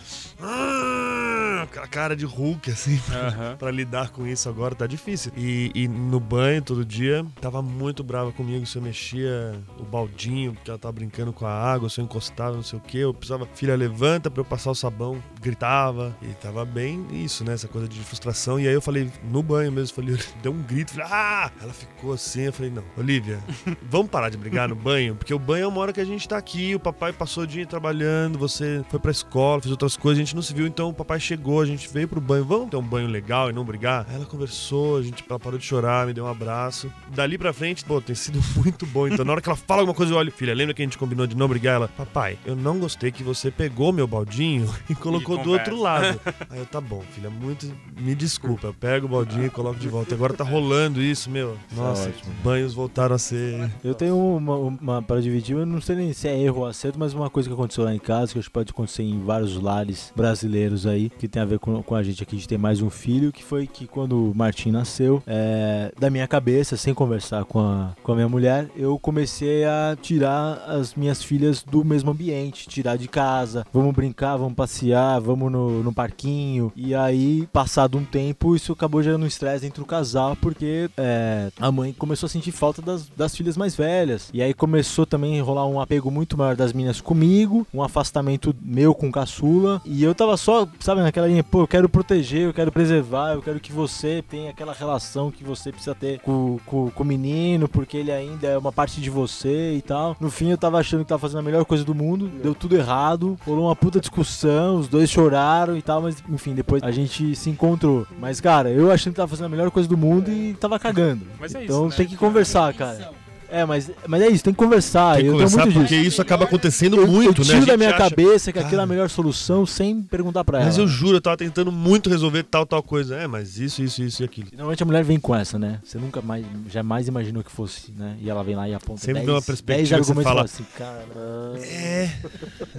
"Ah", Aquela cara de Hulk, assim, pra, pra lidar com isso agora tá difícil. E, e no banho todo dia, tava muito brava comigo. Se eu mexia o baldinho, porque ela tava brincando com a água, se eu encostava, não sei o que. Eu precisava, filha, levanta pra eu passar o sabão. Gritava. E tava bem isso, né? Essa coisa de frustração. E aí eu falei, no banho mesmo, falei, deu um grito, falei, ah! Ela ficou assim, eu falei, não, Olivia, vamos parar de brigar no banho, porque o banho é uma hora que a gente tá aqui, o papai passou o dia trabalhando, você foi pra escola, fez outras coisas, a gente não se viu, então o papai chegou, a gente veio pro banho, vamos ter um banho legal e não brigar? Aí ela conversou, a gente ela parou de chorar, me deu um abraço. Dali pra frente, pô, tem sido muito bom. Então, na hora que ela fala alguma coisa, eu olho, filha, lembra que a gente combinou de não brigar? Ela, papai, eu não gostei que você pegou meu baldinho e colocou do conversa. outro lado. Aí eu, tá bom, filha, muito. Me desculpa, eu pego o baldinho e coloco de volta. E agora tá rolando isso, meu. Nossa, ótimo. banhos voltaram a ser. Eu tenho uma, uma para dividir, eu não sei nem se é erro ou acerto, mas uma coisa que aconteceu lá em casa, que acho que pode acontecer em vários lares brasileiros aí, que tem a ver com, com a gente aqui de ter mais um filho, que foi que quando o Martim nasceu, é, da minha cabeça, sem conversar com a, com a minha mulher, eu comecei a tirar as minhas filhas do mesmo ambiente, tirar de casa, vamos brincar, vamos passear, vamos no, no parquinho, e aí, passado um tempo, isso acabou gerando um estresse entre o casal, porque é, a mãe começou a sentir falta das, das filhas mais velhas. E aí começou também a rolar um apego muito maior das meninas comigo, um afastamento meu com caçula. E eu tava só, sabe, naquela linha, pô, eu quero proteger, eu quero preservar, eu quero que você tenha aquela relação que você precisa ter com, com, com o menino, porque ele ainda é uma parte de você e tal. No fim, eu tava achando que tava fazendo a melhor coisa do mundo, deu tudo errado, rolou uma puta discussão, os dois choraram e tal, mas enfim, depois a gente se encontrou. Mas, cara, eu achando que tava fazendo a melhor coisa do mundo e tava cagando. Mas é isso, então né? tem que conversar, cara. É, mas, mas é isso, tem que conversar. Tem que eu tenho conversar muito porque disso. isso acaba acontecendo Eu, muito, eu né? tiro da minha acha- cabeça que aquilo é Cara. a melhor solução sem perguntar pra ela. Mas eu juro, eu tava tentando muito resolver tal, tal coisa. É, mas isso, isso, isso e aquilo. E Normalmente a mulher vem com essa, né? Você nunca mais, jamais imaginou que fosse, né? E ela vem lá e aponta Sempre 10, vê uma 10 perspectiva que você fala- assim, cara... É.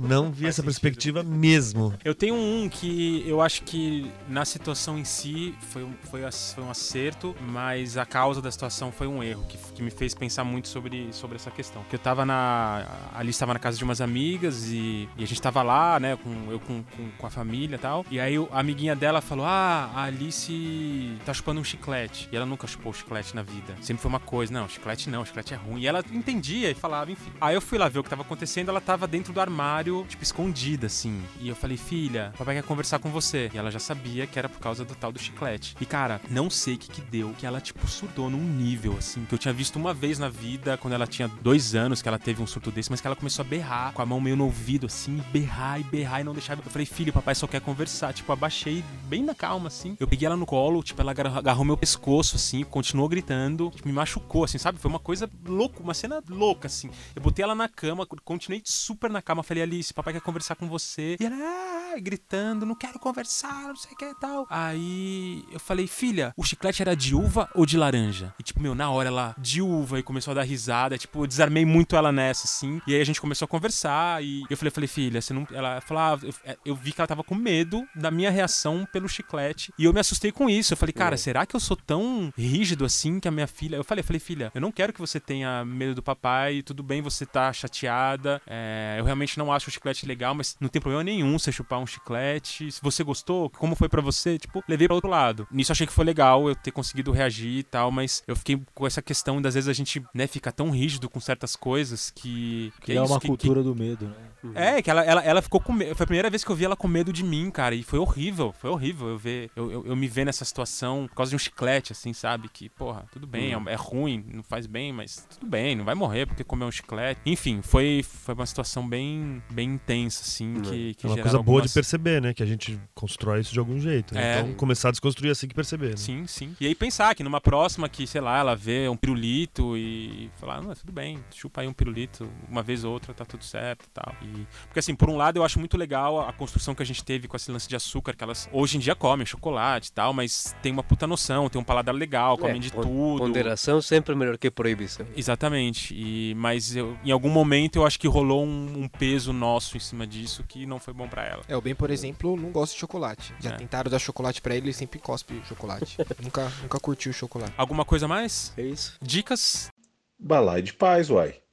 Não vi essa perspectiva mesmo. Eu tenho um que eu acho que na situação em si foi um, foi, foi um acerto, mas a causa da situação foi um erro, que, que me fez pensar muito sobre, sobre essa questão. Que eu tava na. A Alice tava na casa de umas amigas e, e a gente tava lá, né, com, eu com, com, com a família e tal. E aí a amiguinha dela falou: Ah, a Alice tá chupando um chiclete. E ela nunca chupou chiclete na vida. Sempre foi uma coisa, não, chiclete não, chiclete é ruim. E ela entendia e falava, enfim. Aí eu fui lá ver o que tava acontecendo, ela tava dentro do armário, tipo, escondida, assim. E eu falei, filha, papai quer conversar com você. E ela já sabia que era por causa do tal do chiclete. E, cara, não sei o que que deu, que ela, tipo, surtou num nível, assim, que eu tinha visto uma vez na vida, quando ela tinha dois anos, que ela teve um surto desse, mas que ela começou a berrar, com a mão meio no ouvido, assim, berrar e berrar e não deixava. Eu falei, filho, papai só quer conversar. Tipo, abaixei bem na calma, assim. Eu peguei ela no colo, tipo, ela agarrou meu pescoço, assim, continuou gritando, tipo, me machucou, assim, sabe? Foi uma coisa louca, uma cena louca, assim. Eu botei ela na cama, continuei super na cama, falei, Alice, papai quer conversar com você. E ela, ah, gritando, não quero conversar, não sei o que e tal. Aí eu falei, filha, o chiclete era de uva ou de laranja? E tipo, meu, na hora ela de uva e começou a dar risada. Tipo, eu desarmei muito ela nessa, assim. E aí a gente começou a conversar e eu falei, falei, filha, você não. Ela falava, eu, é, eu vi que ela tava com medo da minha reação pelo chiclete. E eu me assustei com isso. Eu falei, cara, será que eu sou tão rígido assim que a minha filha. Eu falei, falei, filha, eu não quero que você tenha medo do papai, tudo bem você tá chateada. É, eu realmente não acho o chiclete legal, mas não tem problema nenhum você chupar um chiclete. Se você gostou, como foi para você? Tipo, levei para outro lado. Nisso achei que foi legal eu ter conseguido reagir e tal, mas eu fiquei com essa questão das vezes a gente, né, fica tão rígido com certas coisas que. Que é, é uma que, cultura que... do medo, né? Uhum. É, que ela, ela, ela ficou com medo. Foi a primeira vez que eu vi ela com medo de mim, cara. E foi horrível, foi horrível eu ver, eu, eu, eu me ver nessa situação por causa de um chiclete, assim, sabe? Que, porra, tudo bem, uhum. é, é, ruim, não faz bem, mas tudo bem, não vai morrer porque comeu um chiclete. Enfim, foi, foi uma situação bem, bem intensa, assim, uhum. que, que É uma coisa boa de perceber, né? Que a gente constrói isso de algum jeito. Né? É. Então, começar a desconstruir assim que perceber. Né? Sim, sim. E aí pensar que numa próxima que, sei lá, ela vê um pirulito e falar, não, tudo bem, chupa aí um pirulito, uma vez ou outra tá tudo certo e tal. E, porque assim, por um lado eu acho muito legal a, a construção que a gente teve com esse lance de açúcar, que elas hoje em dia comem chocolate e tal, mas tem uma puta noção, tem um paladar legal, comem é, de tudo. Ponderação sempre é melhor que proibição. Exatamente. E, mas eu, em algum momento eu acho que rolou um, um peso nosso em cima disso que não foi bom para ela. É, o Ben, por exemplo, não gosta de chocolate. Já é. tentaram dar chocolate para ele, ele sempre cospe chocolate. nunca, nunca curtiu chocolate. Alguma coisa mais? É isso. Dicas? Balai de paz, uai.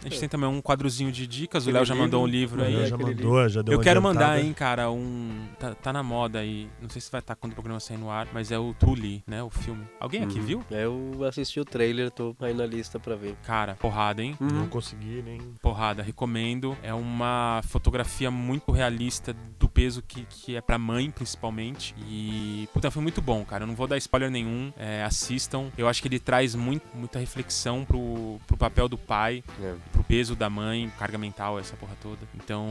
A gente tem também um quadrozinho de dicas. o Léo já mandou um livro aí. já mandou, já deu Eu quero mandar, hein, cara, um. Tá, tá, na moda aí. Não sei se vai estar quando o programa sair no ar, mas é o Tully, né? O filme. Alguém aqui uhum. viu? Eu assisti o trailer, tô aí na lista pra ver. Cara, porrada, hein? Uhum. Não consegui nem. Porrada, recomendo. É uma fotografia muito realista do peso que, que é pra mãe, principalmente. E. Puta, foi muito bom, cara. Eu não vou dar spoiler nenhum. É, assistam. Eu acho que ele traz muito, muita reflexão pro, pro papel do pai. É pro peso da mãe, carga mental, essa porra toda. Então,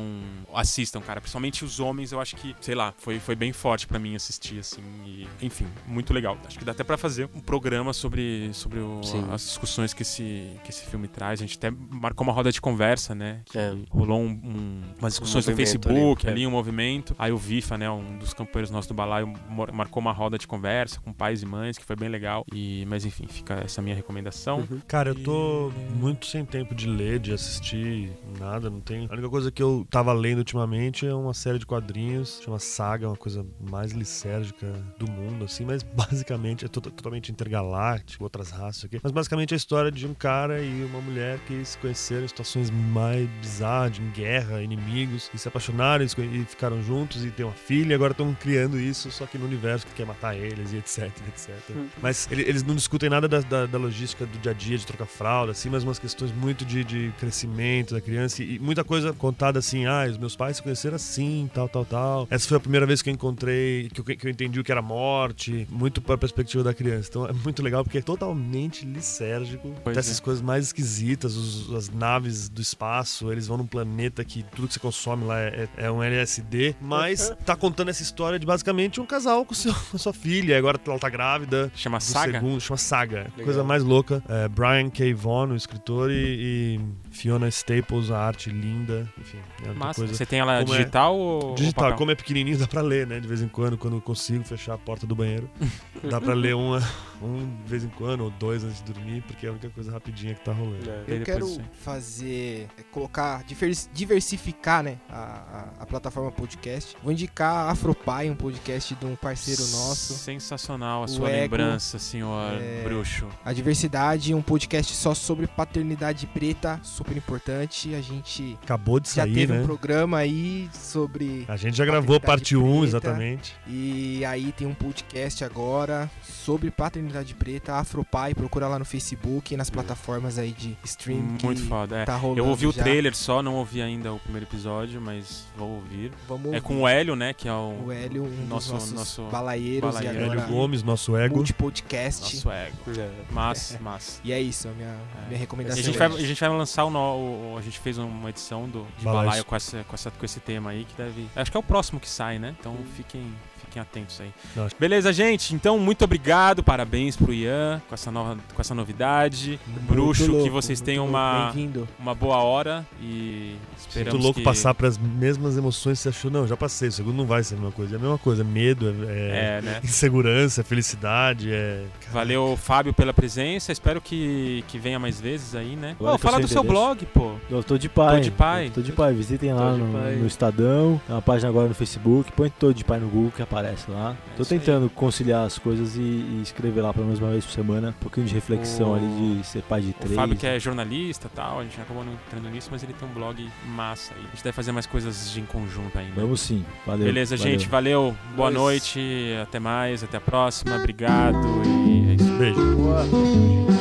assistam, cara. Principalmente os homens, eu acho que, sei lá, foi, foi bem forte para mim assistir, assim. E, enfim, muito legal. Acho que dá até para fazer um programa sobre, sobre o, as discussões que esse, que esse filme traz. A gente até marcou uma roda de conversa, né? É. Rolou um, um, umas discussões um no Facebook ali, ali um movimento. Aí o Vifa, né, um dos campanheiros nossos do Balaio, marcou uma roda de conversa com pais e mães, que foi bem legal. E, mas enfim, fica essa minha recomendação. Uhum. Cara, eu tô muito sem tempo de ler ler, de assistir, nada, não tem. A única coisa que eu tava lendo ultimamente é uma série de quadrinhos, chama Saga, uma coisa mais licérgica do mundo, assim, mas basicamente é totalmente intergaláctico, outras raças aqui. Mas basicamente é a história de um cara e uma mulher que se conheceram em situações mais bizarras, em guerra, inimigos, e se apaixonaram e ficaram juntos e tem uma filha, e agora estão criando isso, só que no universo que quer matar eles e etc, etc. Hum. Mas eles não discutem nada da, da, da, logística do dia a dia, de trocar fralda, assim, mas umas questões muito de, de crescimento da criança e muita coisa contada assim, ah, os meus pais se conheceram assim, tal, tal, tal. Essa foi a primeira vez que eu encontrei, que eu, que eu entendi o que era morte, muito para a perspectiva da criança. Então é muito legal porque é totalmente lisérgico. Pois tem essas é. coisas mais esquisitas, os, as naves do espaço, eles vão num planeta que tudo que você consome lá é, é, é um LSD, mas tá contando essa história de basicamente um casal com, seu, com sua filha, agora ela tá grávida. Chama Saga? Segundo, chama Saga. Legal. Coisa mais louca. É, Brian K. Vaughan, o escritor, e, e Fiona Staples, a arte linda, enfim. É Massa. Coisa. Você tem ela como é digital é... ou Digital, como é pequenininho dá pra ler, né? De vez em quando, quando eu consigo fechar a porta do banheiro. dá pra ler uma, um de vez em quando, ou dois antes de dormir, porque é a única coisa rapidinha que tá rolando. É. Eu quero fazer, é, colocar, diversificar, né, a, a, a, plataforma podcast. Vou indicar Afropai, um podcast de um parceiro nosso. Sensacional a sua Ego, lembrança, senhor é, bruxo. A diversidade, um podcast só sobre paternidade preta, super importante. A gente acabou de sair, já teve né? um programa aí sobre A gente já gravou parte 1, exatamente. E aí tem um podcast agora sobre paternidade preta, Afropai, procura lá no Facebook e nas plataformas aí de stream Muito foda, é. Tá Eu ouvi já. o trailer só, não ouvi ainda o primeiro episódio, mas vou ouvir. Vamos ouvir. É com o Hélio, né, que é o, o Hélio, um nosso, dos nosso balaeiros e Hélio Gomes, nosso ego. Multipodcast. Nosso ego. Mas, mas. E é isso, a minha, é. minha recomendação. E a gente, vai, a gente vai lançar o no, a gente fez uma edição do, de Balaio. com, essa, com, essa, com esse tema aí que deve. Acho que é o próximo que sai, né? Então fiquem. Fiquem atentos aí. Nossa. Beleza, gente? Então, muito obrigado. Parabéns pro Ian com essa, nova, com essa novidade. Bruxo, Muito que louco, vocês muito tenham uma, uma boa hora e esperamos Muito louco que... passar pras mesmas emoções que você achou. Não, já passei. O segundo não vai ser a mesma coisa. É a mesma coisa. É medo, é, é É, né? insegurança, é felicidade, é. Valeu, Fábio, pela presença. Espero que, que venha mais vezes aí, né? Agora Ô, que eu fala do seu blog, pô. Eu tô de pai. Tô de pai. Tô de pai. Visitem lá no, pai. no Estadão. Tem uma página agora no Facebook. Põe Tô de pai no Google que aparece lá. É Tô isso aí. tentando conciliar as coisas e, e escrever lá pelo menos uma vez por semana. Um pouquinho de reflexão O- ali de ser pai de O três. Fábio que é jornalista e tal, a gente acabou não entrando nisso, mas ele tem um blog massa aí. A gente deve fazer mais coisas de em conjunto ainda. Vamos sim. Valeu. Beleza, valeu. gente. Valeu. Boa noite. Até mais. Até a próxima. Obrigado. E é isso. Beijo. Boa.